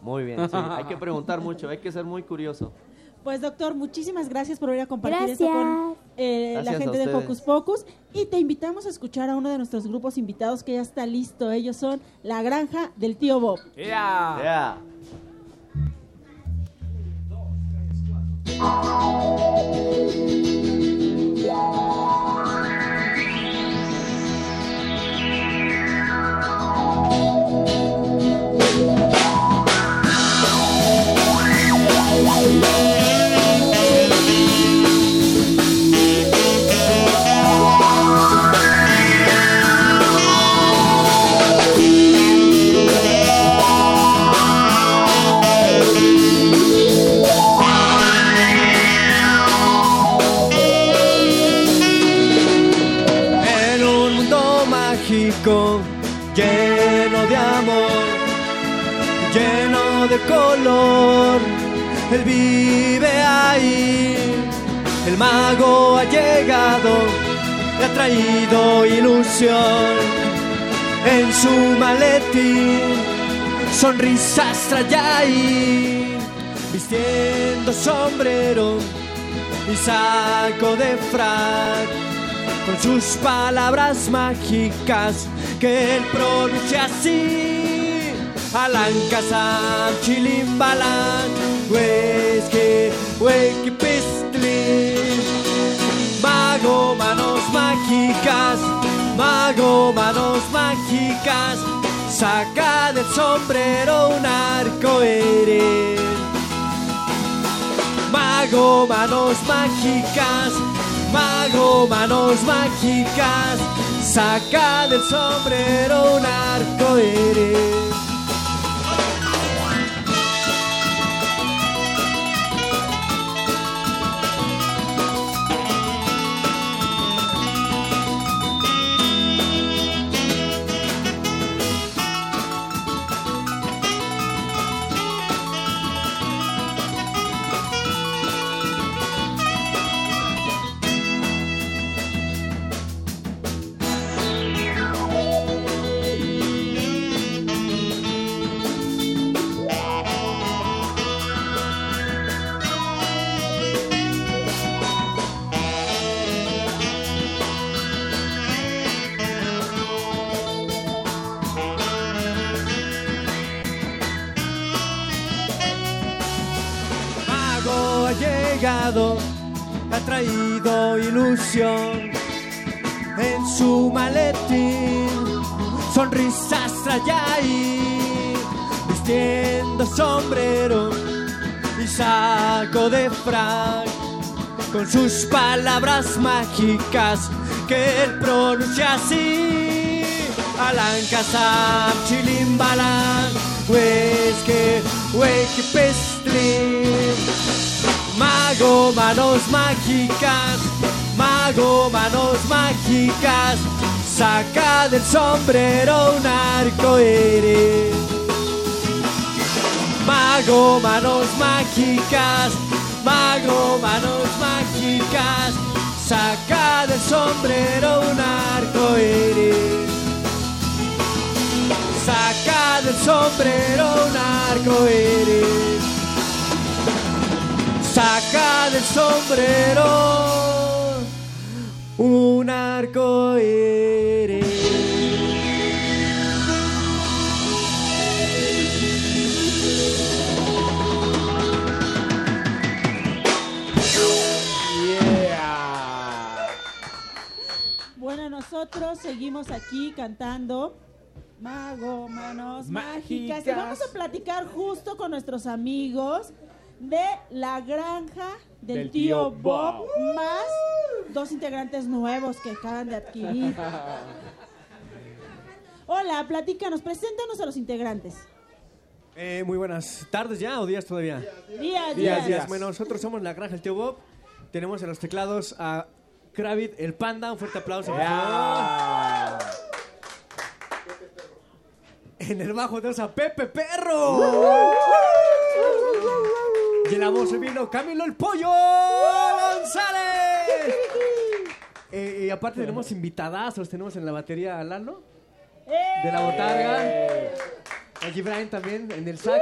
Muy bien, sí. hay que preguntar mucho, hay que ser muy curioso. Pues doctor, muchísimas gracias por venir a compartir esto con eh, la gente de. Focus Pocus y te invitamos a escuchar a uno de nuestros grupos invitados que ya está listo. Ellos son La Granja del Tío Bob. ¡Ea! En él vive ahí. El mago ha llegado y ha traído ilusión en su maletín. Sonrisas trae ahí, vistiendo sombrero y saco de frac con sus palabras mágicas que él pronuncia así. Alankasam, chilimbalan, huesque, hueque, pistli. Mago, manos mágicas, mago, manos mágicas. Saca del sombrero un arco iris. Mago, manos mágicas, mago, manos mágicas, saca del sombrero un arco iris. Traído ilusión en su maletín. Sonrisas trae ahí, vistiendo sombrero y saco de frac. Con sus palabras mágicas que él pronuncia así. Alankasam, chilimbalan, huesque, hueque, pestri. Mago, manos mágicas, mago, manos mágicas, saca del sombrero un arco iris. Mago, manos mágicas, mago, manos mágicas, saca del sombrero un arco iris. Saca del sombrero un arco iris. Saca del sombrero un arco iris. Bueno, nosotros seguimos aquí cantando Mago, manos mágicas. Mágicas. Y vamos a platicar justo con nuestros amigos de la granja del, Del tío, tío Bob, Bob. más dos integrantes nuevos que acaban de adquirir. (laughs) Hola, platícanos, preséntanos a los integrantes. Eh, muy buenas tardes ya o días todavía. Días, días. días. Bueno, nosotros somos la granja del tío Bob. Tenemos en los teclados a Kravit, el panda. Un fuerte aplauso, favor. En el bajo tenemos a Pepe Perro. Y en la voz vino Camilo el Pollo González. Eh, y aparte tenemos invitadazos. Tenemos en la batería a Lalo de la botarga. A Gibran también en el sax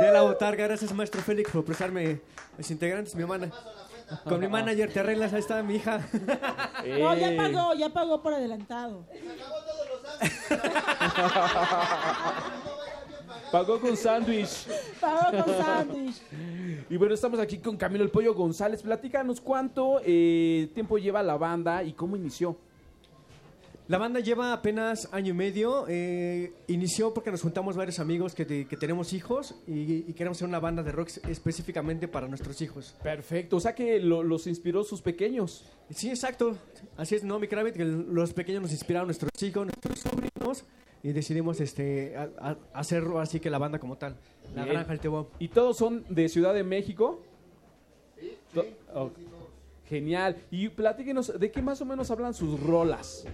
de la botarga. Gracias, maestro Félix, por prestarme los integrantes. Mi hermana. Con mi manager te arreglas. Ahí está mi hija. No, ya pagó, ya pagó por adelantado. (laughs) Pagó con sándwich. Pagó con sándwich. (laughs) Y bueno, estamos aquí con Camilo el Pollo González. Platícanos cuánto eh, tiempo lleva la banda y cómo inició. La banda lleva apenas año y medio. eh, inició porque nos juntamos varios amigos que, te- que tenemos hijos y, y queremos hacer una banda de rock específicamente para nuestros hijos. Perfecto, o sea que lo- los inspiró sus pequeños. Sí, exacto. Así es, ¿no, mi Kravit? Que los pequeños nos inspiraron, nuestros hijos, nuestros sobrinos, y decidimos este, a- a- hacer así que la banda como tal. La Bien. granja, el Tebo. ¿Y todos son de Ciudad de México? To- oh, Genial. Y platíquenos, ¿de qué más o menos hablan sus rolas?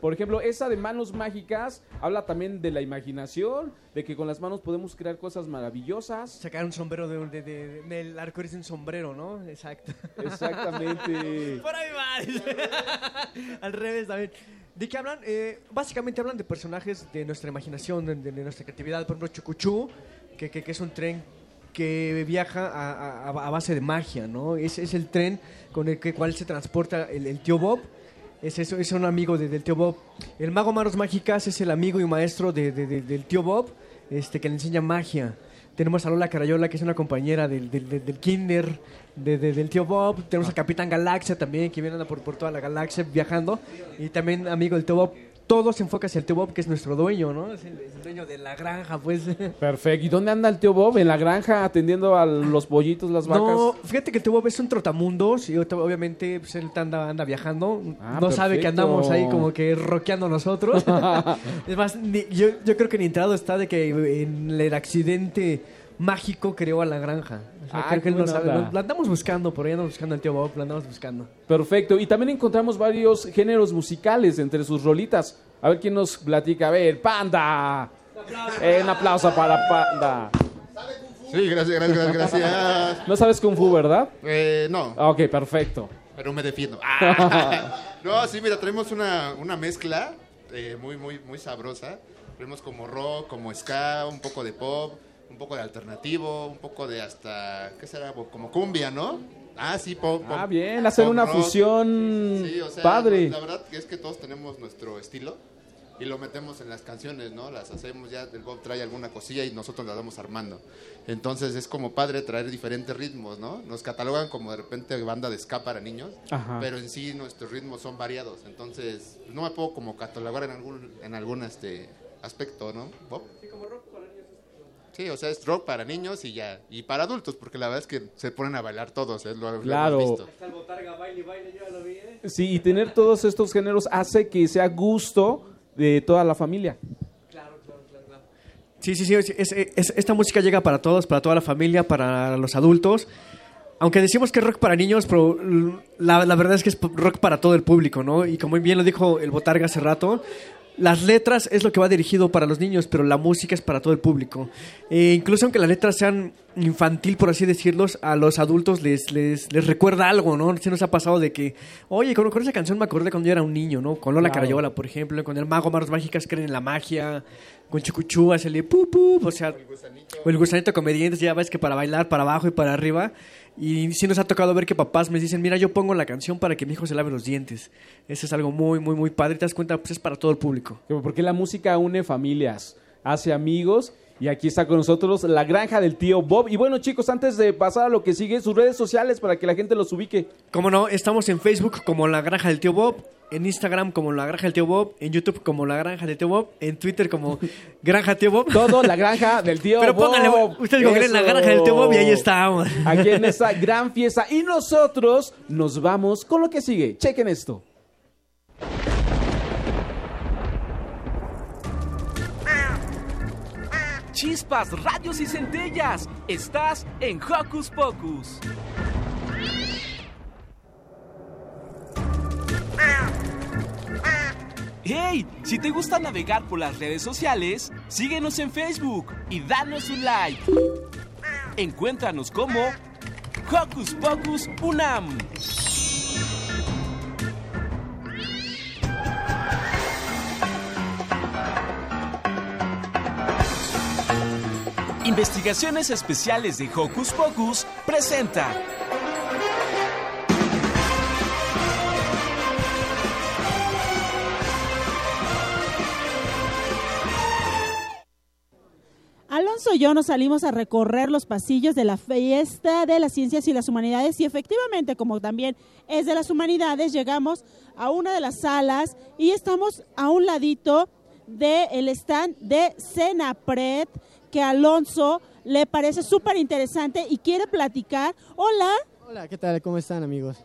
Por ejemplo, esa de manos mágicas habla también de la imaginación, de que con las manos podemos crear cosas maravillosas. Sacar un sombrero de, de- de- del arco iris un sombrero, ¿no? Exacto. Exactamente. (laughs) Por ahí va. (laughs) Al revés también. ¿De qué hablan? Eh, básicamente hablan de personajes de nuestra imaginación, de, de nuestra creatividad. Por ejemplo, Chucuchú, que, que- es un tren que viaja a, base de magia, ¿no? Es, es el tren con el que, cual se transporta el, tío Bob. Es, eso, es un amigo de- del tío Bob. El mago Manos Mágicas es el amigo y maestro de- del tío Bob, este, que le enseña magia. Tenemos a Lola Carayola, que es una compañera del, del, del- del kinder de- de- del tío Bob. Tenemos al Capitán Galaxia también, que viene por, por toda la galaxia viajando. Y también amigo del tío Bob. Todo se enfoca hacia el tío Bob, que es nuestro dueño, ¿no? Es el, es el dueño de la granja, pues. (laughs) Perfecto. ¿Y dónde anda el tío Bob? ¿En la granja atendiendo a los pollitos, las vacas? No, fíjate que el tío Bob es un trotamundos y obviamente pues, él anda, anda viajando. Ah, no sabe que andamos ahí como que rockeando nosotros. (laughs) es más, ni- yo, yo creo que ni enterado está de que en el accidente mágico creó a la granja. O sea, Ah, creo que él qué no buena sabe. onda. Lo, lo andamos buscando, por ahí andamos buscando al tío Bob, lo andamos buscando. Perfecto. Y también encontramos varios géneros musicales entre sus rolitas. A ver quién nos platica. A ver, Panda. Eh, un aplauso para Panda. Sí, gracias, gracias, gracias. No sabes Kung Fu, ¿verdad? Eh, no, Ah, Ok, perfecto. pero me defiendo. Ah. (laughs) No, sí, mira, traemos una, una mezcla eh, muy, muy, muy sabrosa. Tenemos como rock, como ska, un poco de pop, un poco de alternativo, un poco de hasta, ¿qué será? Como cumbia, ¿no? Ah, sí, pop. Ah, bien, hacer pop una rock. fusión Sí, o sea, padre. La verdad es que todos tenemos nuestro estilo y lo metemos en las canciones, ¿no? Las hacemos ya, el Bob trae alguna cosilla y nosotros la vamos armando. Entonces es como padre traer diferentes ritmos, ¿no? Nos catalogan como de repente banda de ska para niños, Ajá. pero en sí nuestros ritmos son variados. Entonces no me puedo como catalogar en algún, en algún este, aspecto, ¿no? Bob? Sí, o sea, es rock para niños y ya. Y para adultos, porque la verdad es que se ponen a bailar todos, ¿eh? Lo, lo Claro. hemos visto. Sí, y tener todos estos géneros hace que sea gusto de toda la familia. Sí, sí, sí. es- es- es- esta música llega para todos, para toda la familia, para los adultos. Aunque decimos que es rock para niños, pero la, la verdad es que es rock para todo el público, ¿no? Y como bien lo dijo el Botarga hace rato, las letras es lo que va dirigido para los niños, pero la música es para todo el público. Eh, incluso aunque las letras sean infantil, por así decirlos, a los adultos les, les, les recuerda algo, ¿no? Se nos ha pasado de que, oye, con, con esa canción me acordé cuando yo era un niño, ¿no? Con Lola Claro. Carayola, por ejemplo, con el mago Manos Mágicas creen en la magia, con Chucuchú, hacerle pu, pu, o sea, o el gusanito comediantes, ya ves que para bailar para abajo y para arriba. Y sí nos ha tocado ver que papás me dicen, mira, yo pongo la canción para que mi hijo se lave los dientes. Eso es algo muy, muy, muy padre. Te das cuenta, pues es para todo el público. Porque la música une familias, hace amigos Y aquí está con nosotros la granja del tío Bob. Y bueno, chicos, antes de pasar a lo que sigue, sus redes sociales para que la gente los ubique. Como no, estamos en Facebook como La Granja del Tío Bob, en Instagram como La Granja del Tío Bob, en YouTube como La Granja del Tío Bob, en Twitter como (laughs) Granja Tío Bob. Todo La Granja del Tío Pero Bob. pónganle, ustedes googleen La Granja del Tío Bob y ahí estamos. Aquí en esta gran fiesta. Y nosotros nos vamos con lo que sigue. Chequen esto. Chispas, radios y centellas. Estás en Hocus Pocus. ¡Hey! Si te gusta navegar por las redes sociales, síguenos en Facebook y danos un like. Encuéntranos como Hocus Pocus Unam. Investigaciones Especiales de Hocus Pocus presenta. Alonso y yo nos salimos a recorrer los pasillos de la fiesta de las ciencias y las humanidades y efectivamente, como también es de las humanidades, llegamos a una de las salas y estamos a un ladito del stand de Cenapred que a Alonso le parece súper interesante y quiere platicar. Hola. Hola, ¿qué tal? ¿Cómo están amigos?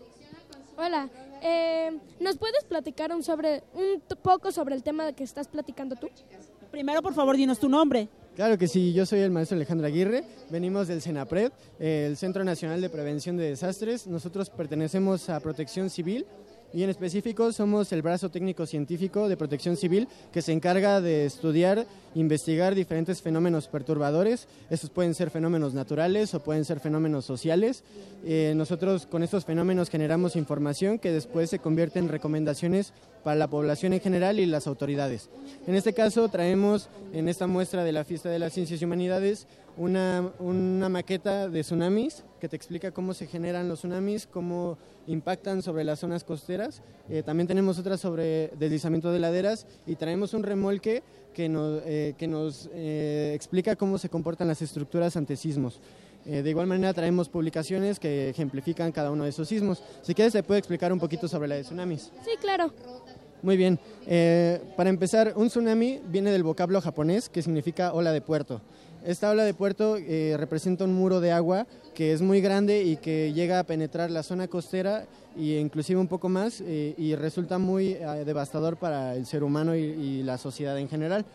Hola, eh, ¿nos puedes platicar un, sobre, un poco sobre el tema que estás platicando tú? Primero, por favor, dinos tu nombre. Claro que sí, yo soy el maestro Alejandro Aguirre, venimos del CENAPRED, eh, el Centro Nacional de Prevención de Desastres. Nosotros pertenecemos a Protección Civil y en específico somos el brazo técnico científico de Protección Civil que se encarga de estudiar, investigar diferentes fenómenos perturbadores. Estos pueden ser fenómenos naturales o pueden ser fenómenos sociales. Eh, nosotros con estos fenómenos generamos información que después se convierte en recomendaciones para la población en general y las autoridades. En este caso traemos en esta muestra de la Fiesta de las Ciencias y Humanidades una, una maqueta de tsunamis que te explica cómo se generan los tsunamis, cómo impactan sobre las zonas costeras. Eh, también tenemos otra sobre deslizamiento de laderas y traemos un remolque que nos, eh, que nos eh, explica cómo se comportan las estructuras ante sismos. Eh, de igual manera traemos publicaciones que ejemplifican cada uno de esos sismos. Si quieres te puedo explicar un poquito sobre la de tsunamis. Sí, claro. Muy bien. Eh, para empezar, un tsunami viene del vocablo japonés que significa ola de puerto. Esta ola de puerto eh, representa un muro de agua que es muy grande y que llega a penetrar la zona costera e inclusive un poco más eh, y resulta muy eh, devastador para el ser humano y, y la sociedad en general.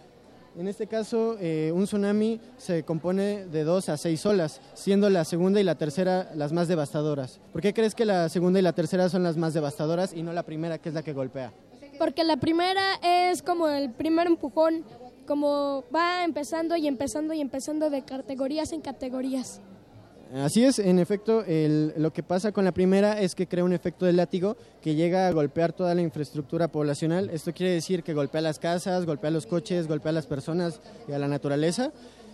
En este caso, un tsunami se compone de dos a seis olas, siendo la segunda y la tercera las más devastadoras. ¿Por qué crees que la segunda y la tercera son las más devastadoras y no la primera, que es la que golpea? Porque la primera es como el primer empujón, como va empezando y empezando y empezando de categorías en categorías. Así es, en efecto, lo que pasa con la primera es que crea un efecto de látigo que llega a golpear toda la infraestructura poblacional. Esto quiere decir que golpea las casas, golpea los coches, golpea a las personas y a la naturaleza.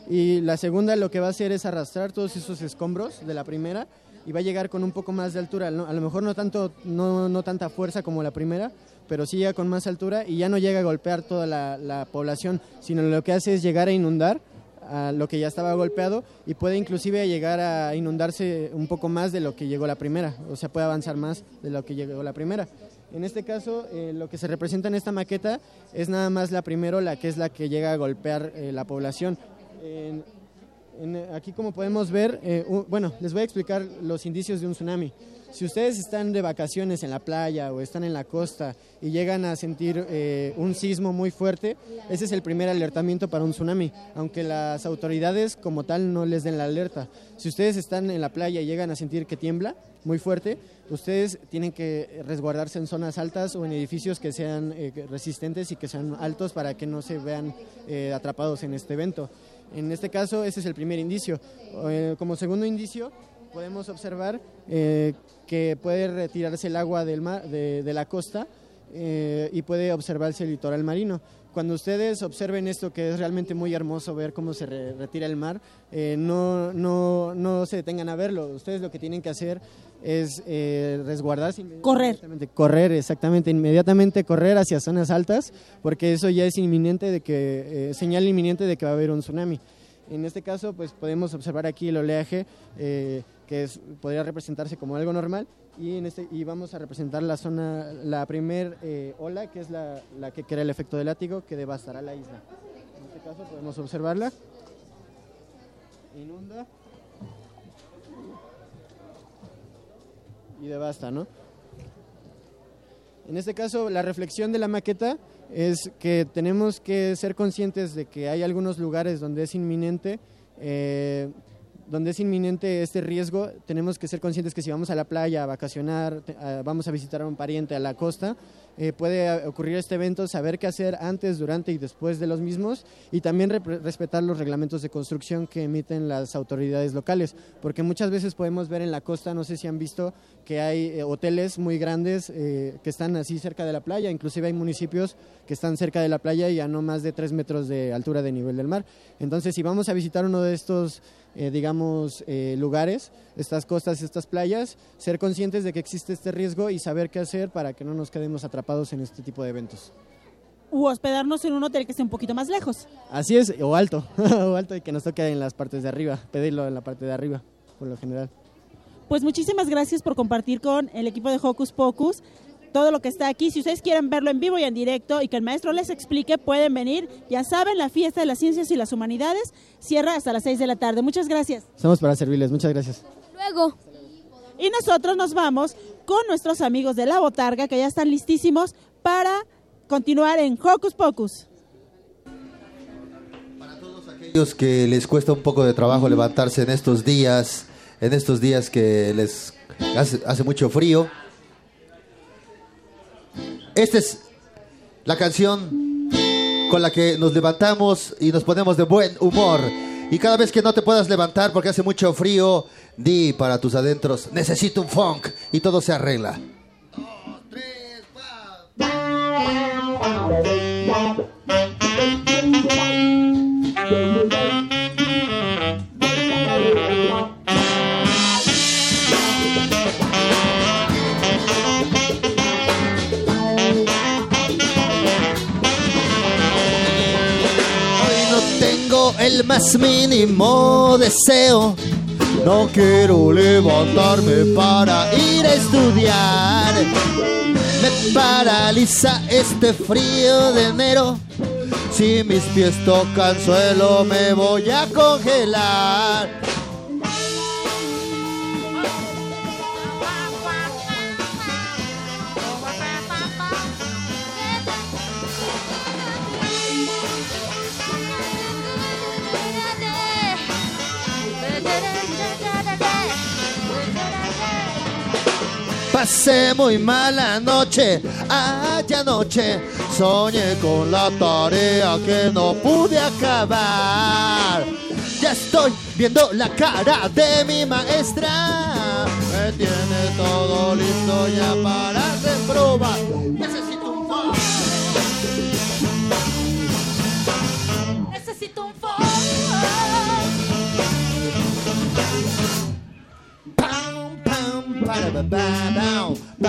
Y la segunda lo que va a hacer es arrastrar todos esos escombros de la primera y va a llegar con un poco más de altura. ¿no? A lo mejor no, tanto, no tanta fuerza como la primera, pero sí llega con más altura y ya no llega a golpear toda la, la población, sino lo que hace es llegar a inundar a lo que ya estaba golpeado y puede inclusive llegar a inundarse un poco más de lo que llegó la primera, o sea, puede avanzar más de lo que llegó la primera. En este caso, eh, lo que se representa en esta maqueta es nada más la primera ola, que es la que llega a golpear eh, la población. Aquí como podemos ver, eh, bueno, les voy a explicar los indicios de un tsunami. Si ustedes están de vacaciones en la playa o están en la costa y llegan a sentir eh, un sismo muy fuerte, ese es el primer alertamiento para un tsunami, aunque las autoridades como tal no les den la alerta. Si ustedes están en la playa y llegan a sentir que tiembla muy fuerte, ustedes tienen que resguardarse en zonas altas o en edificios que sean eh, resistentes y que sean altos para que no se vean eh, atrapados en este evento. En este caso, ese es el primer indicio. Como segundo indicio, podemos observar que puede retirarse el agua del mar, de, de la costa eh, y puede observarse el litoral marino. Cuando ustedes observen esto, que es realmente muy hermoso ver cómo se re- retira el mar, eh, no, no, no se detengan a verlo. Ustedes lo que tienen que hacer es eh, resguardarse. Correr. Correr, exactamente, inmediatamente correr hacia zonas altas, porque eso ya es inminente de que, eh, señal inminente de que va a haber un tsunami. En este caso, pues podemos observar aquí el oleaje eh, que podría representarse como algo normal este, y vamos a representar la zona, la primer eh, ola, que es la, que crea el efecto de látigo que devastará la isla. En este caso podemos observarla. Inunda. Y devasta, ¿no? En este caso, la reflexión de la maqueta es que tenemos que ser conscientes de que hay algunos lugares donde es inminente, eh, donde es inminente este riesgo. Tenemos que ser conscientes que si vamos a la playa a vacacionar, vamos a visitar a un pariente a la costa, eh, puede eh, ocurrir este evento, saber qué hacer antes, durante y después de los mismos y también respetar los reglamentos de construcción que emiten las autoridades locales, porque muchas veces podemos ver en la costa, no sé si han visto, que hay eh, hoteles muy grandes que están así cerca de la playa, inclusive hay municipios que están cerca de la playa y a no más de tres metros de altura de nivel del mar. Entonces, si vamos a visitar uno de estos, eh, digamos, eh, lugares, estas costas, estas playas, ser conscientes de que existe este riesgo y saber qué hacer para que no nos quedemos atrapados en este tipo de eventos. U hospedarnos en un hotel que esté un poquito más lejos. Así es, o alto, (laughs) o alto y que nos toque en las partes de arriba, pedirlo en la parte de arriba, por lo general. Pues muchísimas gracias por compartir con el equipo de Hocus Pocus todo lo que está aquí. Si ustedes quieren verlo en vivo y en directo y que el maestro les explique, pueden venir. Ya saben, la fiesta de las ciencias y las humanidades cierra hasta las 6 de la tarde. Muchas gracias. Estamos para servirles, muchas gracias. Luego. Y nosotros nos vamos con nuestros amigos de la Botarga que ya están listísimos para continuar en Hocus Pocus. aquellos que les cuesta un poco de trabajo levantarse en estos días, en estos días que les hace, hace mucho frío. Esta es la canción con la que nos levantamos y nos ponemos de buen humor. Y cada vez que no te puedas levantar porque hace mucho frío, di para tus adentros, necesito un funk y todo se arregla. Hoy el más mínimo deseo. No quiero levantarme para ir a estudiar. Me paraliza este frío de enero. Si mis pies tocan suelo me voy a congelar. Pasé muy mala noche, allá anoche soñé con la tarea que no pude acabar. Ya estoy viendo la cara de mi maestra, me tiene todo listo ya para reprobar. Necesito un funk. Necesito un Ba-da-ba-ba-bow, ba-ba-da-ba-ba-bow, sa-da-da-ba-ba-da-da-da-da, sa-da-ba-da-ba-da-ba-da. Y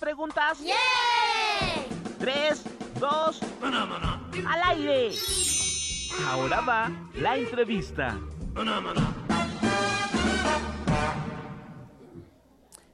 ¿Listas las preguntas? Tres, dos, al aire. Ahora va la entrevista.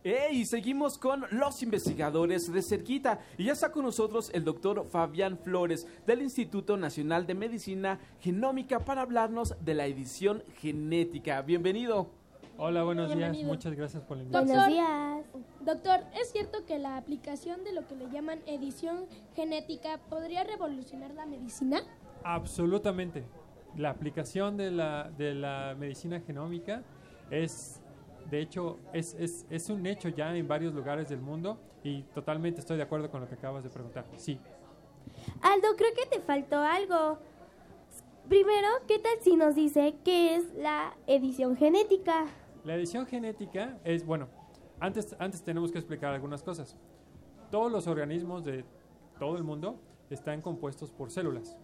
¡Ey! Seguimos con los investigadores de cerquita. Y ya está con nosotros el doctor Fabián Flores del Instituto Nacional de Medicina Genómica para hablarnos de la edición genética. Bienvenido. Hola, buenos días. Muchas gracias por la Doctor, invitación. doctor, ¿es cierto que la aplicación de lo que le llaman edición genética podría revolucionar la medicina? Absolutamente. La aplicación de la, de la medicina genómica es, de hecho, es, es, es un hecho ya en varios lugares del mundo y totalmente estoy de acuerdo con lo que acabas de preguntar. Sí. Aldo, creo que te faltó algo. Primero, ¿qué tal si nos dice qué es la edición genética? La edición genética es, bueno, antes, antes tenemos que explicar algunas cosas. Todos los organismos de todo el mundo están compuestos por células,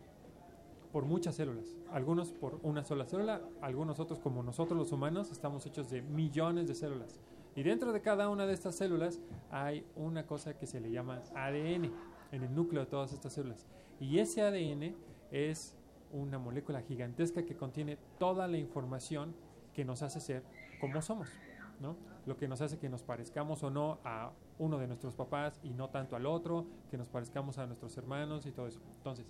por muchas células. Algunos por una sola célula, algunos otros como nosotros los humanos estamos hechos de millones de células. Y dentro de cada una de estas células hay una cosa que se le llama ADN, en el núcleo de todas estas células. Y ese ADN es una molécula gigantesca que contiene toda la información que nos hace ser como somos, ¿no? Lo que nos hace que nos parezcamos o no a uno de nuestros papás y no tanto al otro, que nos parezcamos a nuestros hermanos y todo eso. Entonces,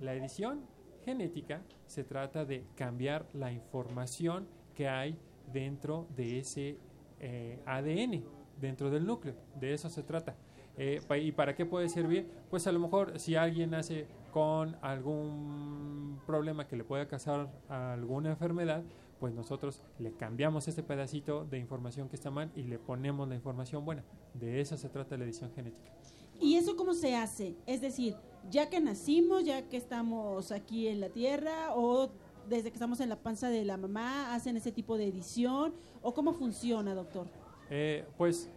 la edición genética se trata de cambiar la información que hay dentro de ese eh, ADN, dentro del núcleo. De eso se trata. Eh, ¿Y para qué puede servir? Pues a lo mejor si alguien nace con algún problema que le pueda causar alguna enfermedad, pues nosotros le cambiamos ese pedacito de información que está mal y le ponemos la información buena. De eso se trata la edición genética. ¿Y eso cómo se hace? Es decir, ya que nacimos, ya que estamos aquí en la Tierra o desde que estamos en la panza de la mamá, hacen ese tipo de edición o cómo funciona, doctor? Eh, pues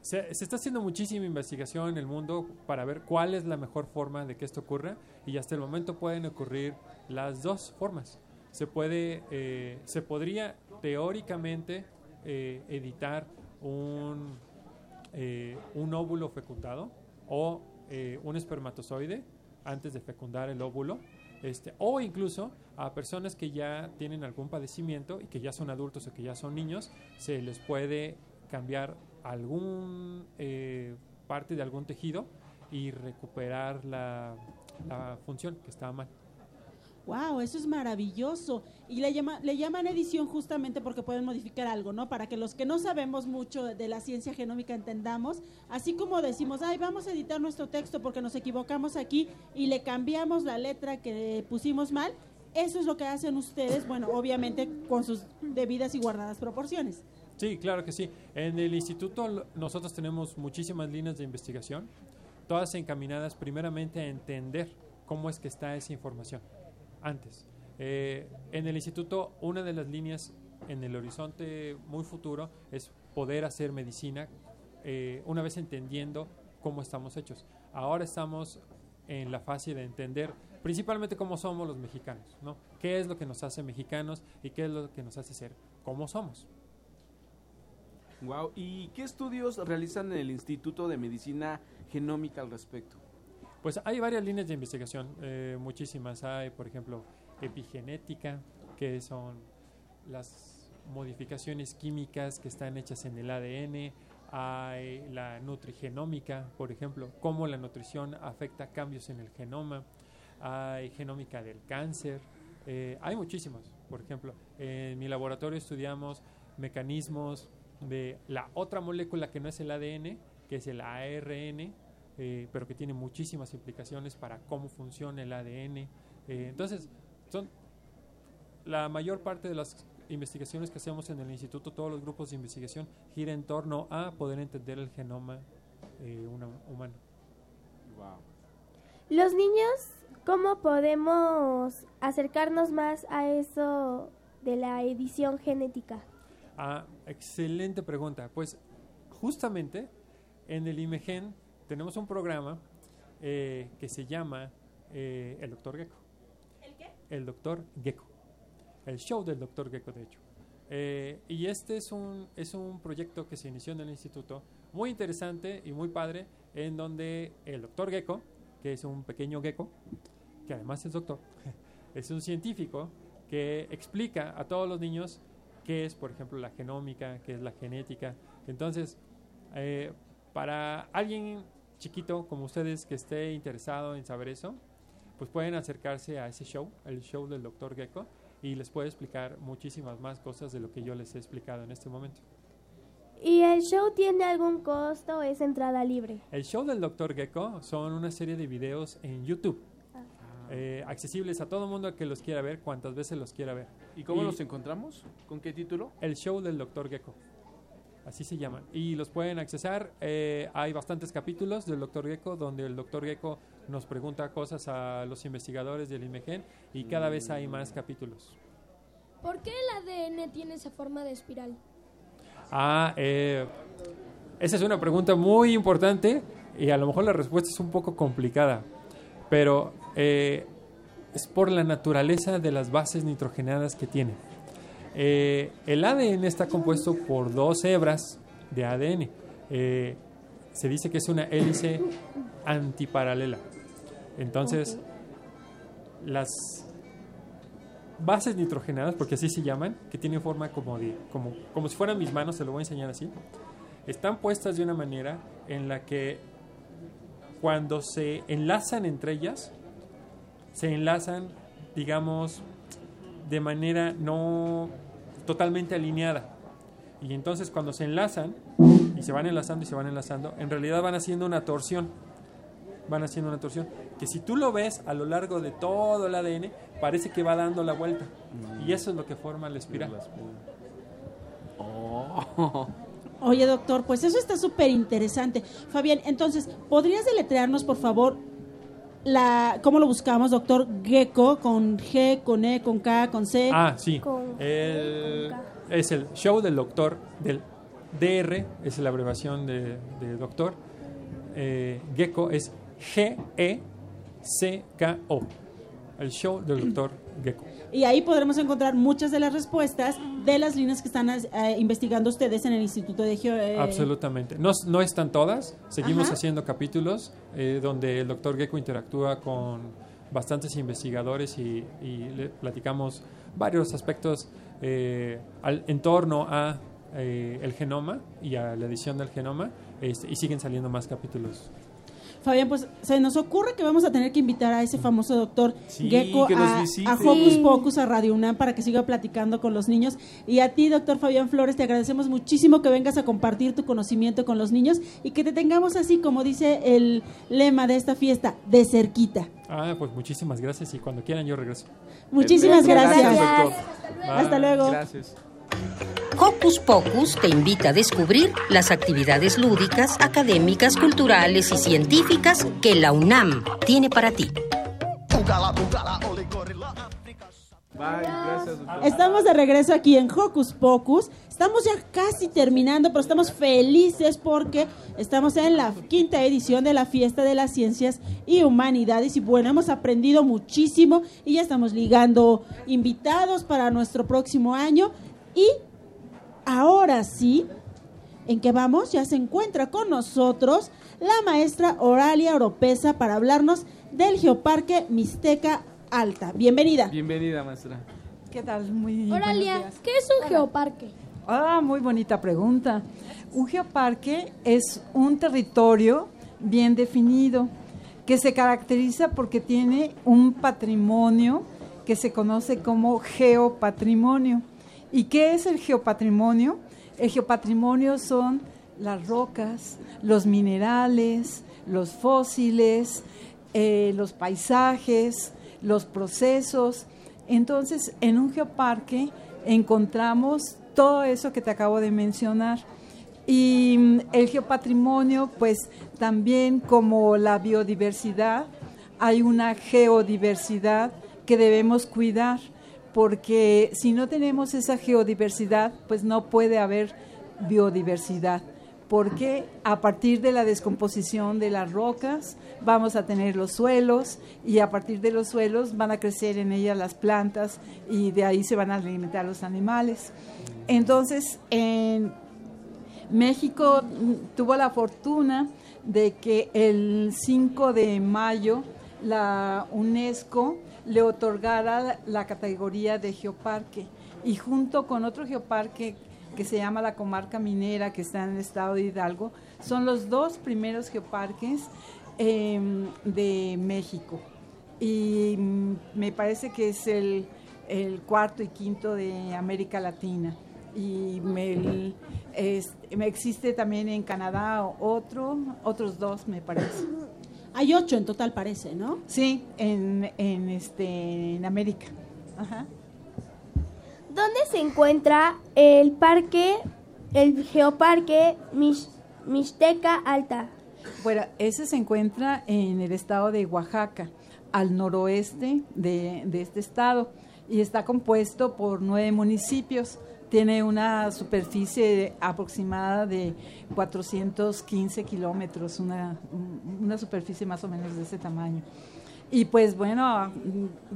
se, se está haciendo muchísima investigación en el mundo para ver cuál es la mejor forma de que esto ocurra y hasta el momento pueden ocurrir las dos formas. Se puede, eh, se podría teóricamente eh, editar un, eh, un óvulo fecundado o eh, un espermatozoide antes de fecundar el óvulo. Este, o incluso a personas que ya tienen algún padecimiento y que ya son adultos o que ya son niños, se les puede cambiar algún eh, parte de algún tejido y recuperar la, la función que estaba mal. Wow, eso es maravilloso. Y le, llama, le llaman edición justamente porque pueden modificar algo, ¿no? Para que los que no sabemos mucho de la ciencia genómica entendamos, así como decimos, ay, vamos a editar nuestro texto porque nos equivocamos aquí y le cambiamos la letra que pusimos mal, eso es lo que hacen ustedes, bueno, obviamente con sus debidas y guardadas proporciones. Sí, claro que sí. En el instituto nosotros tenemos muchísimas líneas de investigación, todas encaminadas primeramente a entender cómo es que está esa información antes. Eh, en el instituto una de las líneas en el horizonte muy futuro es poder hacer medicina eh, una vez entendiendo cómo estamos hechos. Ahora estamos en la fase de entender principalmente cómo somos los mexicanos, ¿no? ¿Qué es lo que nos hace mexicanos y qué es lo que nos hace ser como somos? Wow. ¿Y qué estudios realizan en el Instituto de Medicina Genómica al respecto? Pues hay varias líneas de investigación, eh, muchísimas. Hay, por ejemplo, epigenética, que son las modificaciones químicas que están hechas en el ADN. Hay la nutrigenómica, por ejemplo, cómo la nutrición afecta cambios en el genoma. Hay genómica del cáncer. Eh, hay muchísimos. Por ejemplo, en mi laboratorio estudiamos mecanismos de la otra molécula que no es el ADN, que es el ARN, eh, pero que tiene muchísimas implicaciones para cómo funciona el ADN. Eh, entonces, son la mayor parte de las investigaciones que hacemos en el instituto, todos los grupos de investigación, gira en torno a poder entender el genoma eh, una- humano. Los niños, ¿cómo podemos acercarnos más a eso de la edición genética? Ah, excelente pregunta. Pues justamente en el IMEGEN tenemos un programa eh, que se llama eh, El Doctor Gecko. ¿El qué? El Doctor Gecko. El show del Doctor Gecko, de hecho. Eh, y este es un, es un proyecto que se inició en el instituto, muy interesante y muy padre, en donde el doctor Gecko, que es un pequeño gecko, que además es doctor, (laughs) es un científico que explica a todos los niños qué es, por ejemplo, la genómica, qué es la genética. Entonces, eh, para alguien chiquito como ustedes que esté interesado en saber eso, pues pueden acercarse a ese show, el show del doctor Gecko, y les puede explicar muchísimas más cosas de lo que yo les he explicado en este momento. ¿Y el show tiene algún costo o es entrada libre? El show del Dr. Gecko son una serie de videos en YouTube. eh, accesibles a todo mundo que los quiera ver, cuantas veces los quiera ver. ¿Y cómo los encontramos? ¿Con qué título? El show del Dr. Gecko. Así se llaman. Y los pueden accesar. eh, hay bastantes capítulos del Dr. Gecko donde el Dr. Gecko nos pregunta cosas a los investigadores del IMEGEN y cada vez hay más capítulos. ¿Por qué el ADN tiene esa forma de espiral? Ah, eh, esa es una pregunta muy importante y a lo mejor la respuesta es un poco complicada, pero eh, es por la naturaleza de las bases nitrogenadas que tiene. Eh, el ADN está compuesto por dos hebras de ADN. Eh, se dice que es una hélice antiparalela. Entonces, las bases nitrogenadas, porque así se llaman, que tienen forma como de, como, como si fueran mis manos, se lo voy a enseñar así, están puestas de una manera en la que cuando se enlazan entre ellas, se enlazan, digamos, de manera no totalmente alineada. Y entonces cuando se enlazan, y se van enlazando y se van enlazando, en realidad van haciendo una torsión. Van haciendo una torsión. Que si tú lo ves a lo largo de todo el ADN, parece que va dando la vuelta. Y eso es lo que forma la espiral. Oye, doctor, pues eso está súper interesante. Fabián, entonces, ¿podrías deletrearnos, por favor, la, cómo lo buscamos, doctor? Gecko, con G, con E, con K, con C. Ah, sí. El- es el show del doctor, del DR, es la abreviación de, de doctor. Eh, Gecko es G-E-C-K-O. El show del doctor Gecko. Y ahí podremos encontrar muchas de las respuestas de las líneas que están eh, investigando ustedes en el Instituto de Geo. eh, Absolutamente. No, no están todas. Seguimos Ajá. haciendo capítulos eh, donde el doctor Gecko interactúa con bastantes investigadores y, y le platicamos varios aspectos eh, al- en torno a eh, el genoma y a la edición del genoma este, y siguen saliendo más capítulos. Fabián, pues se nos ocurre que vamos a tener que invitar a ese famoso doctor Sí, Gecko a, a Hocus Sí. Pocus, a Radio UNAM, para que siga platicando con los niños. Y a ti, doctor Fabián Flores, te agradecemos muchísimo que vengas a compartir tu conocimiento con los niños y que te tengamos así, como dice el lema de esta fiesta, de cerquita. Ah, pues muchísimas gracias y cuando quieran yo regreso. Muchísimas gracias. doctor. Hasta Bye. luego. Gracias. Hocus Pocus te invita a descubrir las actividades lúdicas, académicas, culturales y científicas que la UNAM tiene para ti. Estamos de regreso aquí en Hocus Pocus. Estamos ya casi terminando, pero estamos felices porque estamos en la quinta edición de la Fiesta de las Ciencias y Humanidades. Y bueno, hemos aprendido muchísimo y ya estamos ligando invitados para nuestro próximo año. Y ahora sí, ¿en qué vamos? Ya se encuentra con nosotros la maestra Oralia Oropesa para hablarnos del Geoparque Mixteca Alta. Bienvenida. Bienvenida, maestra. ¿Qué tal? Muy Oralia, días. ¿qué es un geoparque? Ah, muy bonita pregunta. Un geoparque es un territorio bien definido que se caracteriza porque tiene un patrimonio que se conoce como geopatrimonio. ¿Y qué es el geopatrimonio? El geopatrimonio son las rocas, los minerales, los fósiles, eh, los paisajes, los procesos. Entonces, en un geoparque encontramos todo eso que te acabo de mencionar. Y mm, el geopatrimonio, pues también como la biodiversidad, hay una geodiversidad que debemos cuidar, porque si no tenemos esa geodiversidad, pues no puede haber biodiversidad. porque a partir de la descomposición de las rocas vamos a tener los suelos y a partir de los suelos van a crecer en ellas las plantas y de ahí se van a alimentar los animales. Entonces, en México mm, tuvo la fortuna de que el 5 de mayo la UNESCO le otorgara la categoría de geoparque y junto con otro geoparque que se llama la comarca minera que está en el estado de Hidalgo, son los dos primeros geoparques em, de México. Y me parece que es el, cuarto y quinto de América Latina. Y me, me existe también en Canadá otro, otros dos me parece. Hay ocho en total, parece, ¿no? Sí, en, en, este, en América. Ajá. ¿Dónde se encuentra el parque, el geoparque Mix- Mixteca Alta? Bueno, ese se encuentra en el estado de Oaxaca, al noroeste de, de este estado, y está compuesto por nueve municipios. Tiene una superficie aproximada de 415 kilómetros, una, una superficie más o menos de ese tamaño. Y pues bueno,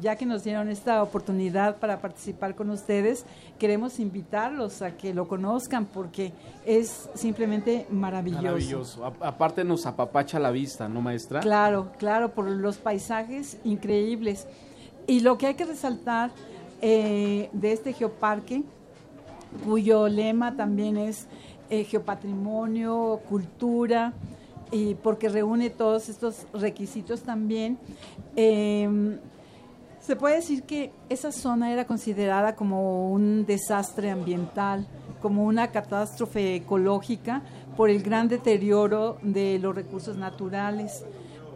ya que nos dieron esta oportunidad para participar con ustedes, queremos invitarlos a que lo conozcan porque es simplemente maravilloso. Maravilloso. A- aparte nos apapacha la vista, ¿no, maestra? Claro, claro, por los paisajes increíbles. Y lo que hay que resaltar eh, de este geoparque, cuyo lema también es eh, geopatrimonio, cultura, y porque reúne todos estos requisitos también. eh, se puede decir que esa zona era considerada como un desastre ambiental, como una catástrofe ecológica por el gran deterioro de los recursos naturales,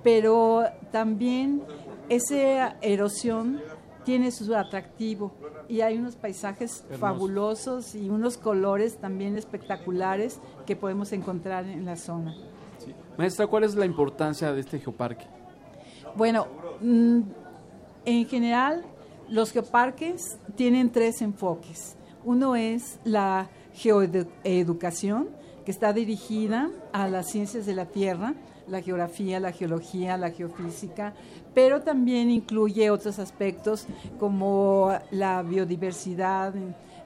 pero también esa erosión tiene su atractivo y hay unos paisajes Hermoso. fabulosos y unos colores también espectaculares que podemos encontrar en la zona. Maestra, ¿cuál es la importancia de este geoparque? Bueno, mm, en general los geoparques tienen tres enfoques. Uno es la geoeducación, que está dirigida a las ciencias de la Tierra, la geografía, la geología, la geofísica, pero también incluye otros aspectos como la biodiversidad.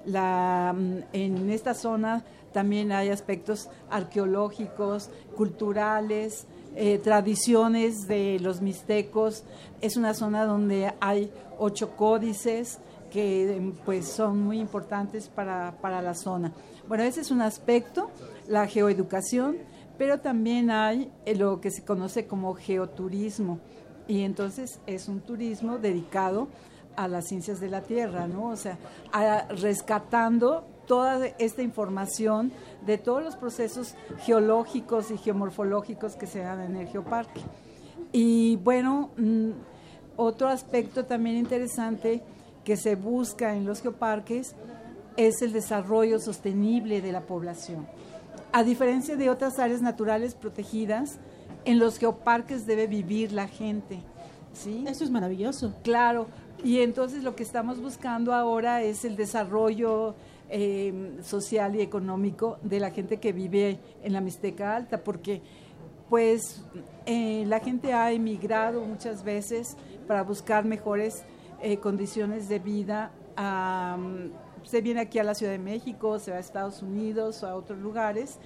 La, mm, en esta zona también hay aspectos arqueológicos, culturales, eh, tradiciones de los mixtecos. Es una zona donde hay ocho códices que pues son muy importantes para, para la zona. Bueno, ese es un aspecto, la geoeducación, pero también hay eh, lo que se conoce como geoturismo. Y entonces es un turismo dedicado a las ciencias de la Tierra, ¿no? O sea, rescatando toda esta información de todos los procesos geológicos y geomorfológicos que se dan en el geoparque. Y bueno, mm, otro aspecto también interesante que se busca en los geoparques es el desarrollo sostenible de la población. A diferencia de otras áreas naturales protegidas, en los geoparques debe vivir la gente. ¿sí? Eso es maravilloso. Claro, y entonces lo que estamos buscando ahora es el desarrollo eh, social y económico de la gente que vive en la Mixteca Alta, porque pues eh, la gente ha emigrado muchas veces para buscar mejores eh, condiciones de vida. a, se viene aquí a la Ciudad de México, se va a Estados Unidos o a otros lugares.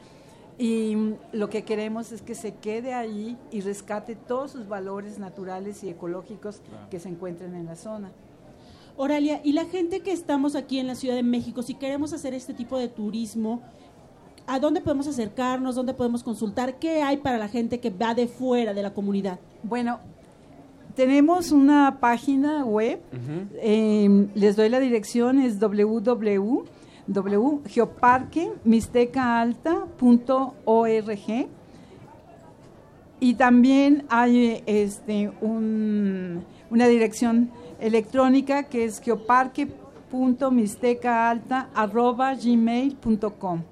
Y lo que queremos es que se quede ahí y rescate todos sus valores naturales y ecológicos que se encuentran en la zona. Oralia, y la gente que estamos aquí en la Ciudad de México, si queremos hacer este tipo de turismo, ¿a dónde podemos acercarnos? ¿Dónde podemos consultar? ¿Qué hay para la gente que va de fuera de la comunidad? Bueno, tenemos una página web, eh, les doy la dirección, es www.geoparquemixtecaalta.org y también hay este, un- una dirección electrónica que es geoparque.mixtecaalta.gmail.com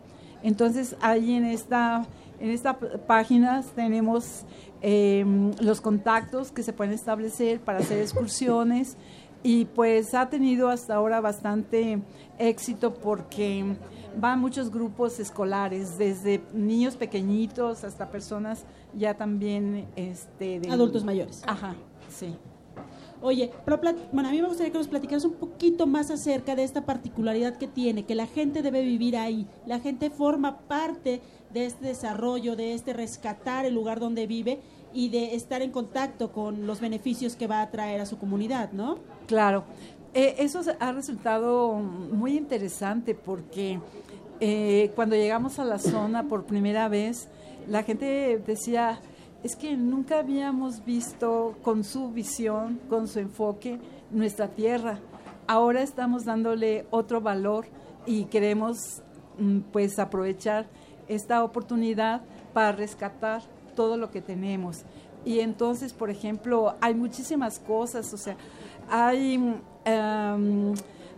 Entonces, ahí en esta, en esta p- página tenemos eh, los contactos que se pueden establecer para hacer excursiones y pues ha tenido hasta ahora bastante éxito porque van muchos grupos escolares, desde niños pequeñitos hasta personas ya también este, de- Adultos mayores. Ajá, sí. Oye, pero bueno, a mí me gustaría que nos platicaras un poquito más acerca de esta particularidad que tiene, que la gente debe vivir ahí. La gente forma parte de este desarrollo, de este rescatar el lugar donde vive y de estar en contacto con los beneficios que va a traer a su comunidad, ¿no? Claro, Eh, eso ha resultado muy interesante porque eh, cuando llegamos a la zona por primera vez, la gente decía, es que nunca habíamos visto con su visión, con su enfoque, nuestra tierra. Ahora estamos dándole otro valor y queremos mm, pues aprovechar esta oportunidad para rescatar todo lo que tenemos. Y entonces, por ejemplo, hay muchísimas cosas, o sea, hay em,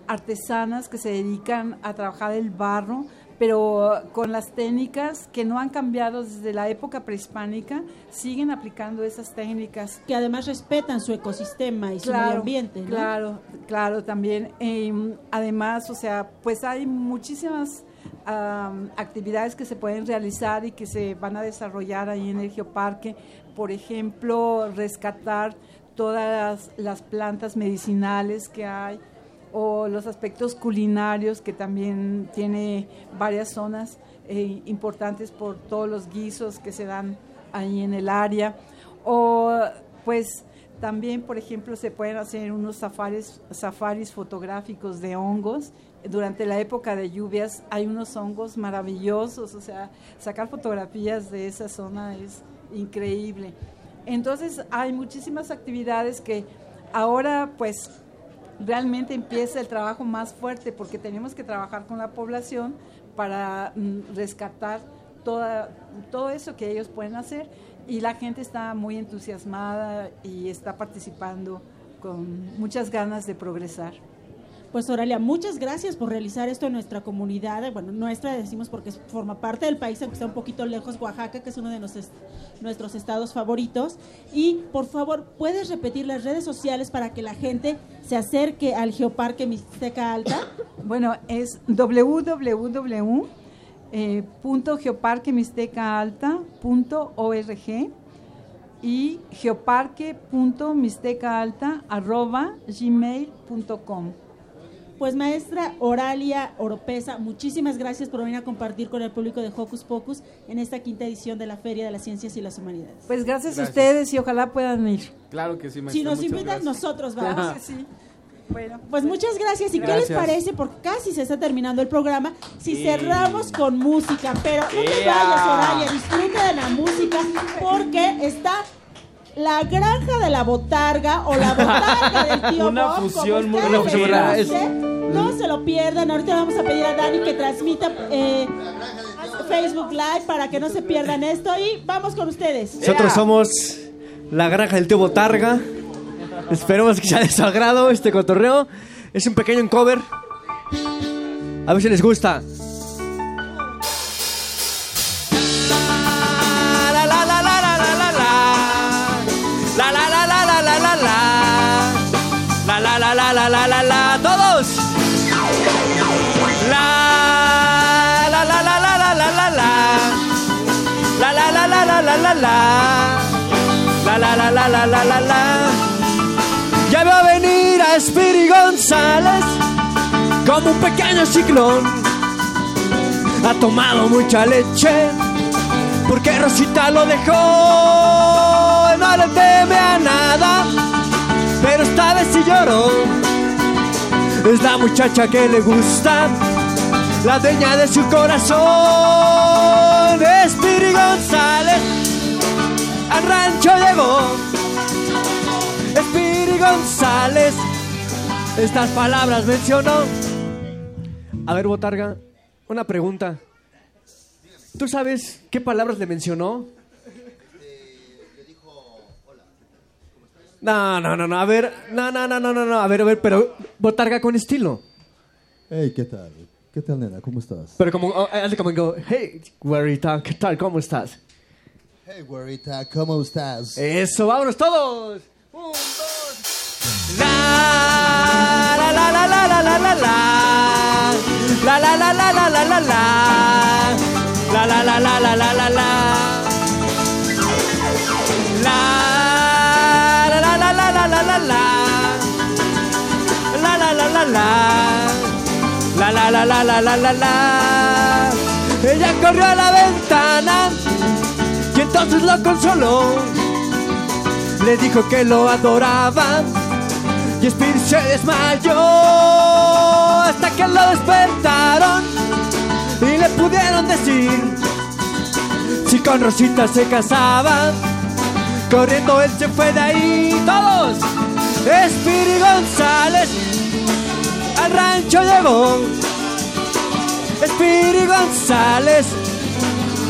artesanas que se dedican a trabajar el barro, pero con las técnicas que no han cambiado desde la época prehispánica, siguen aplicando esas técnicas. Que además respetan su ecosistema y su medio ambiente, ¿no? Claro, claro, también. Em, además, o sea, pues hay muchísimas actividades que se pueden realizar y que se van a desarrollar ahí en el geoparque. Por ejemplo, rescatar todas las, plantas medicinales que hay o los aspectos culinarios que también tiene varias zonas eh, importantes por todos los guisos que se dan ahí en el área o pues también por ejemplo se pueden hacer unos safaris fotográficos de hongos durante la época de lluvias hay unos hongos maravillosos o sea sacar fotografías de esa zona es increíble entonces hay muchísimas actividades que ahora pues realmente empieza el trabajo más fuerte porque tenemos que trabajar con la población para mm, rescatar todo eso que ellos pueden hacer y la gente está muy entusiasmada y está participando con muchas ganas de progresar. Pues Oralia, muchas gracias por realizar esto en nuestra comunidad. Bueno, nuestra decimos porque forma parte del país, aunque está un poquito lejos, Oaxaca, que es uno de nuestros, estados favoritos. Y por favor, ¿puedes repetir las redes sociales para que la gente se acerque al Geoparque Mixteca Alta? (coughs) Bueno, es www. punto y geoparque.mixtecaalta arroba gmail.com. Pues maestra Oralia Oropesa, muchísimas gracias por venir a compartir con el público de Hocus Pocus en esta quinta edición de la Feria de las Ciencias y las Humanidades. Pues gracias, a ustedes y ojalá puedan ir. Claro que sí, maestra. Si nos invitan, gracias. nosotros (laughs) vamos. sí. Bueno, Pues muchas gracias. ¿Y qué les parece? Porque casi se está terminando el programa. Si Sí. cerramos con música, pero no te vayas, Oralia, disfruta de la música porque está la granja de la botarga o la botarga del (laughs) tío Una Bob, fusión muy rara. No se lo pierdan. Ahorita vamos a pedir a Dani que transmita eh, Facebook Live para que no se pierdan esto. Y vamos con ustedes. Nosotros somos la granja del tío Botarga. Esperemos que sea de su agrado este cotorreo. Es un pequeño cover. A ver si les gusta. La la la la la. La la la la. Ya veo venir a Spiri González como un pequeño ciclón. Ha tomado mucha leche porque Rosita lo dejó. No le teme a nada, pero esta vez sí lloró. Es la muchacha que le gusta, la dueña de su corazón. Spiri González al rancho llegó. Spiri González estas palabras mencionó. A ver, Botarga, una pregunta. ¿Tú sabes qué palabras le mencionó? No, no, no, no, a ver, no, no, no, no, no, no, a ver, a ver, pero Botarga con estilo. Hey, ¿qué tal? ¿Qué tal, nena? ¿Cómo estás? Pero como, oh, hazle como hey, güerita, ¿qué tal? ¿Cómo estás? Hey, güerita, ¿cómo estás? Eso, vámonos todos. Un, dos. La la la. La la la la la la la la. La la la la la la la la. La la la la la la la la la. La la la la la. La la la la la la la la. Ella corrió a la ventana entonces lo consoló. Le dijo que lo adoraba y Speedy se desmayó hasta que lo despertaron y le pudieron decir si con Rosita se casaba. Corriendo él se fue de ahí, todos. Speedy González al rancho llegó. Speedy González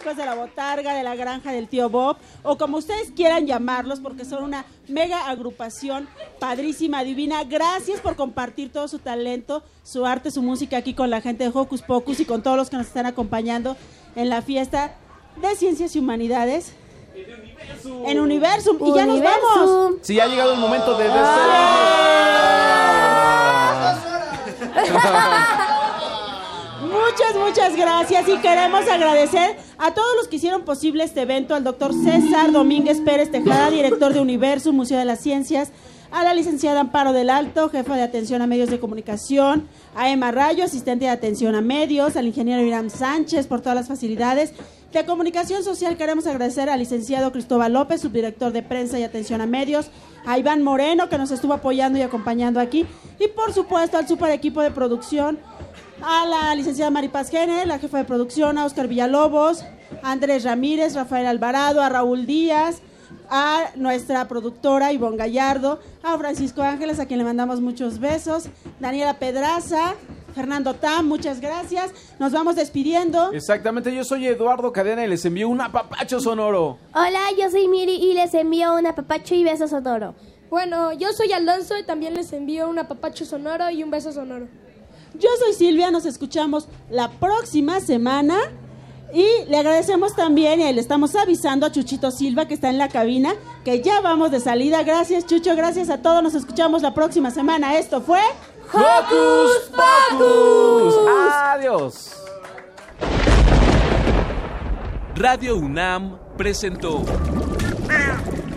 chicos de la botarga, de la granja del tío Bob, o como ustedes quieran llamarlos, porque son una mega agrupación padrísima, divina. Gracias por compartir todo su talento, su arte, su música aquí con la gente de Hocus Pocus y con todos los que nos están acompañando en la fiesta de Ciencias y Humanidades. En Universum. Y ya nos vamos. Sí, ha llegado el momento de (laughs) Muchas, muchas gracias y queremos agradecer a todos los que hicieron posible este evento, al doctor César Domínguez Pérez Tejada, director de Universo, Museo de las Ciencias, a la licenciada Amparo del Alto, jefa de atención a medios de comunicación, a Emma Rayo, asistente de atención a medios, al ingeniero Irán Sánchez por todas las facilidades. De comunicación social queremos agradecer al licenciado Cristóbal López, subdirector de prensa y atención a medios, a Iván Moreno que nos estuvo apoyando y acompañando aquí y por supuesto al super equipo de producción, a la licenciada Maripaz Jenner, la jefa de producción, a Oscar Villalobos, a Andrés Ramírez, Rafael Alvarado, a Raúl Díaz, a nuestra productora Ivonne Gallardo, a Francisco Ángeles, a quien le mandamos muchos besos, Daniela Pedraza, Fernando Tam, muchas gracias. Nos vamos despidiendo. Exactamente, yo soy Eduardo Cadena y les envío un apapacho sonoro. Hola, yo soy Miri y les envío un apapacho y beso sonoro. Bueno, yo soy Alonso y también les envío un apapacho sonoro y un beso sonoro. Yo soy Silvia, nos escuchamos la próxima semana. Y le agradecemos también y le estamos avisando a Chuchito Silva que está en la cabina que ya vamos de salida. Gracias Chucho, gracias a todos. Nos escuchamos la próxima semana. Esto fue Hocus Pocus. Adiós. Radio UNAM presentó